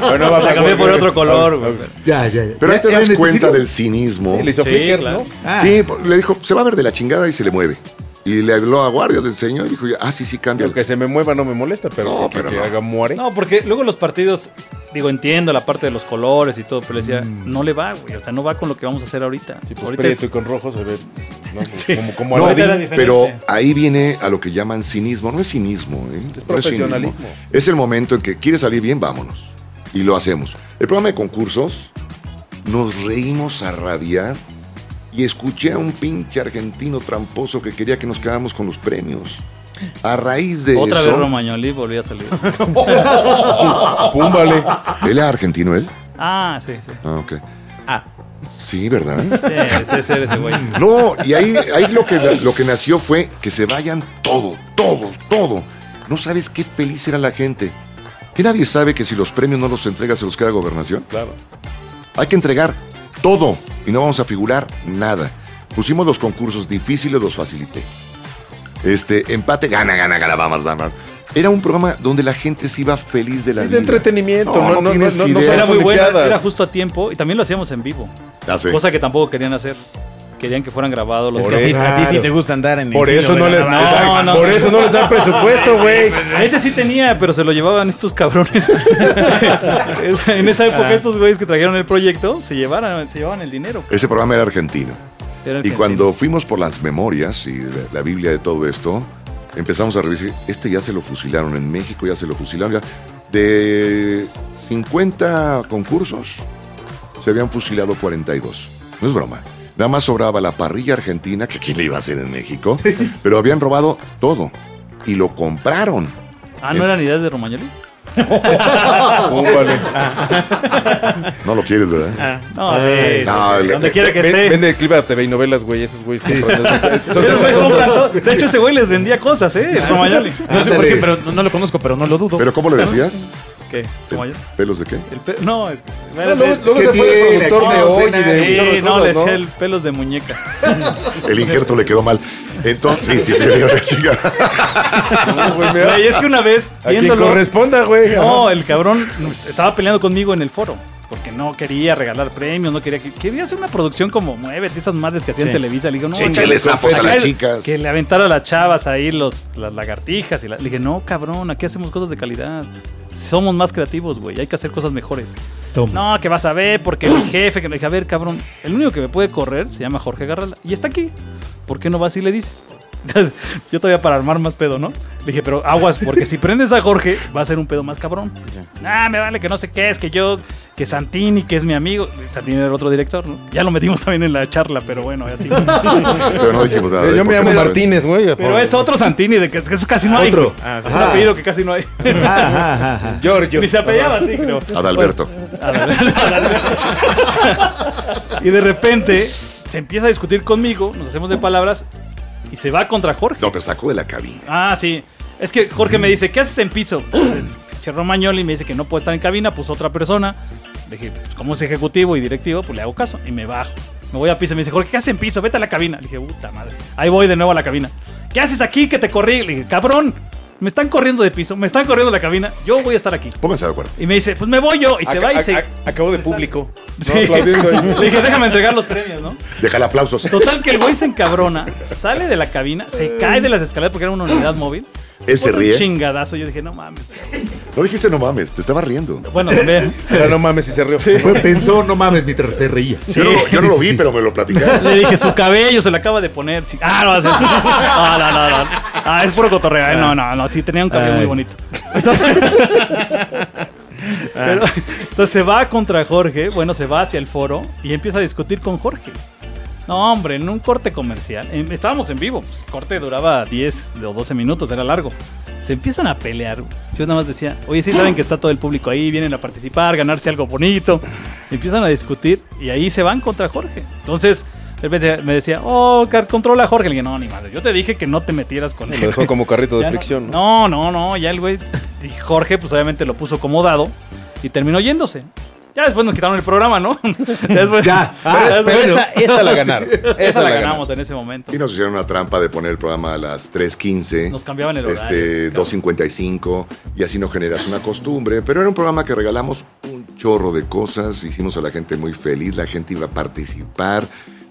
Bueno, va, La cambié por otro color, güey. Ya, ya, ya. Pero ahí te ¿Era das en cuenta del cinismo. Sí, le hizo Sí, flicker, claro. ¿no? Ah. Sí, le dijo, se va a ver de la chingada y se le mueve. Y le habló a guardias del señor y dijo, ah, sí, sí, cambia. Lo que se me mueva no me molesta, pero No, que, pero que no. haga muere. No, porque luego los partidos, digo, entiendo la parte de los colores y todo, pero le decía, Mm. no le va, güey. O sea, no va con lo que vamos a hacer ahorita. Sí, pues ahorita prieto es- y con rojo se ve ¿no? Sí. como, como No, pero ahí viene a lo que llaman cinismo. No es cinismo, ¿eh? No profesionalismo. cinismo. Es el momento en que quiere salir bien, vámonos. Y lo hacemos. El programa de concursos, nos reímos a rabiar y escuché a un pinche argentino tramposo que quería que nos quedáramos con los premios. A raíz de Otra eso... vez Romagnoli volvió a salir. Pum, vale. ¿Él era argentino, él? ah, sí, sí. Ah, ok. Sí, ¿verdad? Sí, ese, ese, ese güey. No, y ahí, ahí lo, que, lo que nació fue que se vayan todo, todo, todo. No sabes qué feliz era la gente. Que nadie sabe que si los premios no los entregas se los queda gobernación. Claro. Hay que entregar todo y no vamos a figurar nada. Pusimos los concursos difíciles, los facilité. Este, empate, gana, gana, gana, vamos, vamos. Era un programa donde la gente se iba feliz de la Es vida. de entretenimiento, No, no, no no, no, tienes no, no idea. Era muy olimpiadas. era justo a tiempo y también lo hacíamos en vivo. Ya sé. Cosa que tampoco querían hacer. Querían que fueran grabados los Es que sí, a ti sí te gusta andar en el Por filo eso no les, exacto, no, por no. eso no les dan presupuesto, güey. Ese sí tenía, pero se lo llevaban estos cabrones. en esa época estos güeyes que trajeron el proyecto se llevaran, se llevaban el dinero. Ese programa era argentino. Y cuando fuimos por las memorias y la, la Biblia de todo esto, empezamos a revisar, este ya se lo fusilaron en México, ya se lo fusilaron. ya. De 50 concursos, se habían fusilado 42. No es broma. Nada más sobraba la parrilla argentina, que quién le iba a hacer en México, pero habían robado todo. Y lo compraron. Ah, ¿no eran ideas de Romagnoli? No lo quieres, ¿verdad? No, sí. no, sí, le- donde quiera que Ven- esté. Vende el clip a TV y novelas, güey. Esos güeyes compran- son- todo. De hecho, ese güey les vendía cosas, ¿eh? No sé por qué, pero no, no lo conozco, pero no lo dudo. Pero ¿cómo le decías? ¿Qué? ¿Romagnoli? ¿Pelos de qué? El pe- No, es que. No, luego luego ¿Qué se fue tiene? de productor de hoy y de Sí, no, cosas, le ¿no? decía el pelos de muñeca. El injerto le quedó mal. Entonces, sí, sí, se dio la chica. No, güey, mira. Güey, es que una vez, A quien viéndolo. corresponda, güey. No, el cabrón estaba peleando conmigo en el foro. Porque no quería regalar premios, no quería que. Quería hacer una producción como Muévete, esas madres que hacían Sí. Televisa. Le digo, no. Échale sapos a las chicas. Que le aventara a las chavas ahí los, las lagartijas. Y la- le dije, no, cabrón, aquí hacemos cosas de calidad. Somos más creativos, güey. Hay que hacer cosas mejores. Toma. No, que vas a ver, porque mi jefe, que le dije, a ver, cabrón, el único que me puede correr se llama Jorge Garrala y está aquí. ¿Por qué no vas y le dices? Entonces, yo todavía para armar más pedo, ¿no? Le dije, pero aguas, porque si prendes a Jorge, va a ser un pedo más cabrón. Ah, me vale que no sé qué es, que yo, que Santini, que es mi amigo. Santini era el otro director, ¿no? Ya lo metimos también en la charla, pero bueno, así. Pero no dijimos nada. Yo me llamo Martínez, güey. Pero es otro Santini, de que, que eso casi no hay. Otro. güey. es un apellido que casi no hay. Ajá, ajá, ajá. Giorgio. Ni se apellaba así, creo. Adalberto. y de repente se empieza a discutir conmigo, nos hacemos de palabras y se va contra Jorge. No, te sacó de la cabina. Ah, sí. Es que Jorge me dice, ¿qué haces en piso? Pues el pinche Romagnoli me dice que no puede estar en cabina, pues otra persona. Le dije, pues como es ejecutivo y directivo, pues le hago caso y me bajo. Me voy a piso, me dice, Jorge, ¿qué haces en piso? Vete a la cabina. Le dije, puta madre. Ahí voy de nuevo a la cabina. ¿Qué haces aquí que te corrí? Le dije, cabrón, me están corriendo de piso, me están corriendo de la cabina, yo voy a estar aquí. Pónganse de acuerdo. Y me dice, pues me voy yo. Y se Ac- va y se... ac- acabo de público. Sí. No. Le dije, déjame entregar los premios, ¿no? Déjale aplausos. Total que el güey se encabrona, sale de la cabina, se cae de las escaleras porque era una unidad móvil. Él se ríe. Un chingadazo. Yo dije, no mames. No dijiste no mames, te estaba riendo. Bueno, también. Pero no mames, si se rió. Pensó, no mames, mientras se reía. yo no, lo- yo no Sí, lo vi, sí. pero me lo platicaron. Le dije, su cabello se le acaba de poner. Ah, no, así- no, no, no, no. Ah, es puro cotorreo. eh. No, no, no. Sí, tenía un cabello Ay. muy bonito. Entonces, pero- entonces se va contra Jorge. Bueno, se va hacia el foro y empieza a discutir con Jorge. No, hombre, en un corte comercial. en- estábamos en vivo. pues, el corte duraba 10 o 12 minutos, era largo. Se empiezan a pelear. Yo nada más decía, oye, sí saben que está todo el público ahí, vienen a participar, ganarse algo bonito. Empiezan a discutir y ahí se van contra Jorge. Entonces, él me decía- me decía, oh, car- controla a Jorge. Le dije, no, ni madre, yo te dije que no te metieras con él. Lo dejó como carrito de Ya fricción. ¿no? No, no, no, ya el güey, Jorge, pues obviamente lo puso como dado y terminó yéndose. Ya después nos quitaron el programa, ¿no? Ya después- Ya. ya Pero esa, esa la ganaron. esa la ganamos en ese momento. Y nos hicieron una trampa de poner el programa a las 3.15. Nos cambiaban el horario. Este, 2.55 y así no generas una costumbre. Pero era un programa que regalamos un chorro de cosas, hicimos a la gente muy feliz, la gente iba a participar,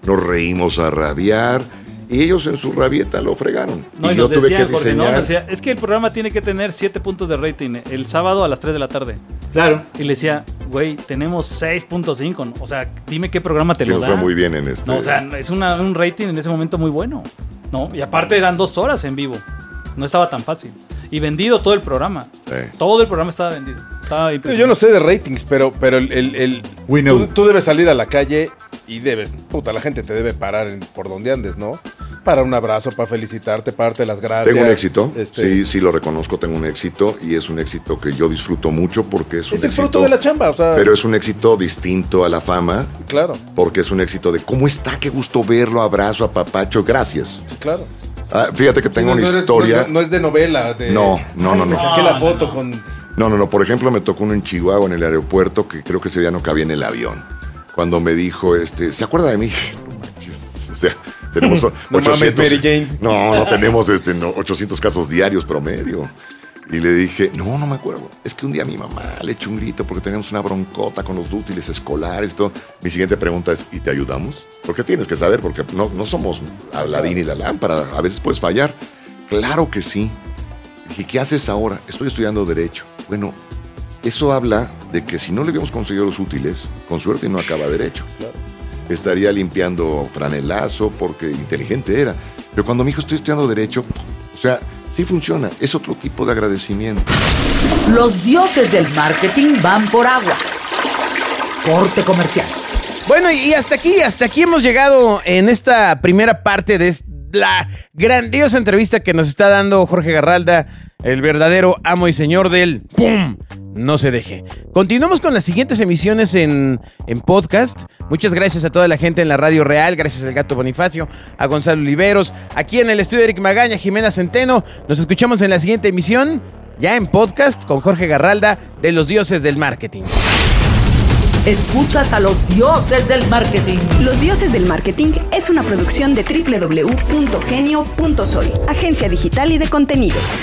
nos reímos a rabiar y ellos en su rabieta lo fregaron. No, y, y yo nos tuve decía que Jorge, no, diseñar. nos decía, es que el programa tiene que tener 7 puntos de rating el sábado a las 3 de la tarde. Claro. Y le decía, güey, tenemos 6.5. ¿no? O sea, dime qué programa te que lo nos da. fue muy bien en este. No, o sea, es una- un rating en ese momento muy bueno. ¿no? Y aparte eran dos horas en vivo. No estaba tan fácil. Y vendido todo el programa. Sí. Todo el programa estaba vendido. Estaba Yo no sé de ratings, pero, pero el, el- el- We know. tú, tú debes salir a la calle y debes, puta, la gente te debe parar en- por donde andes, ¿no? Para un abrazo, para felicitarte, para darte las gracias. Tengo un éxito, Este, sí, sí lo reconozco, tengo un éxito y es un éxito que yo disfruto mucho porque es un Es el éxito, fruto de la chamba, o sea, pero es un éxito distinto a la fama claro, porque es un éxito de cómo está, qué gusto verlo, abrazo, apapacho, gracias. claro. Ah, fíjate que tengo Sí, no- una no historia. No, no es de novela. De, No, no, no, Ay, no. Me saqué la foto con. No, no, no. Por ejemplo, me tocó uno en Chihuahua, en el aeropuerto, que creo que ese día no cabía en el avión. Cuando me dijo, este, ¿se acuerda de mí? No manches, O sea, tenemos No mames, 800. Mary Jane. No, no tenemos este, no, 800 casos diarios promedio. Y le dije, no, no me acuerdo. Es que un día mi mamá le echó un grito porque tenemos una broncota con los útiles escolares y todo. Mi siguiente pregunta es, ¿y te ayudamos? Porque tienes que saber, porque no, no somos Aladín y la lámpara. A veces puedes fallar. Claro que sí. Dije, ¿qué haces ahora? Estoy estudiando Derecho. Bueno, eso habla de que si no le habíamos conseguido los útiles, con suerte no acaba Derecho. Estaría limpiando franelazo porque inteligente era. Pero cuando me dijo, estoy estudiando Derecho, o sea, sí funciona. Es otro tipo de agradecimiento. Los dioses del marketing van por agua. Corte comercial. Bueno, y hasta aquí, hasta aquí hemos llegado en esta primera parte de la grandiosa entrevista que nos está dando Jorge Garralda, el verdadero amo y señor del ¡Pum! No se deje. Continuamos con las siguientes emisiones en, en podcast. Muchas gracias a toda la gente en la Radio Real, gracias al Gato Bonifacio, a Gonzalo Oliveros, aquí en el estudio Eric Magaña, Jimena Centeno. Nos escuchamos en la siguiente emisión, ya en podcast, con Jorge Garralda de los dioses del marketing. Escuchas a los dioses del marketing. Los Dioses del Marketing es una producción de www.genio.soy, agencia digital y de contenidos.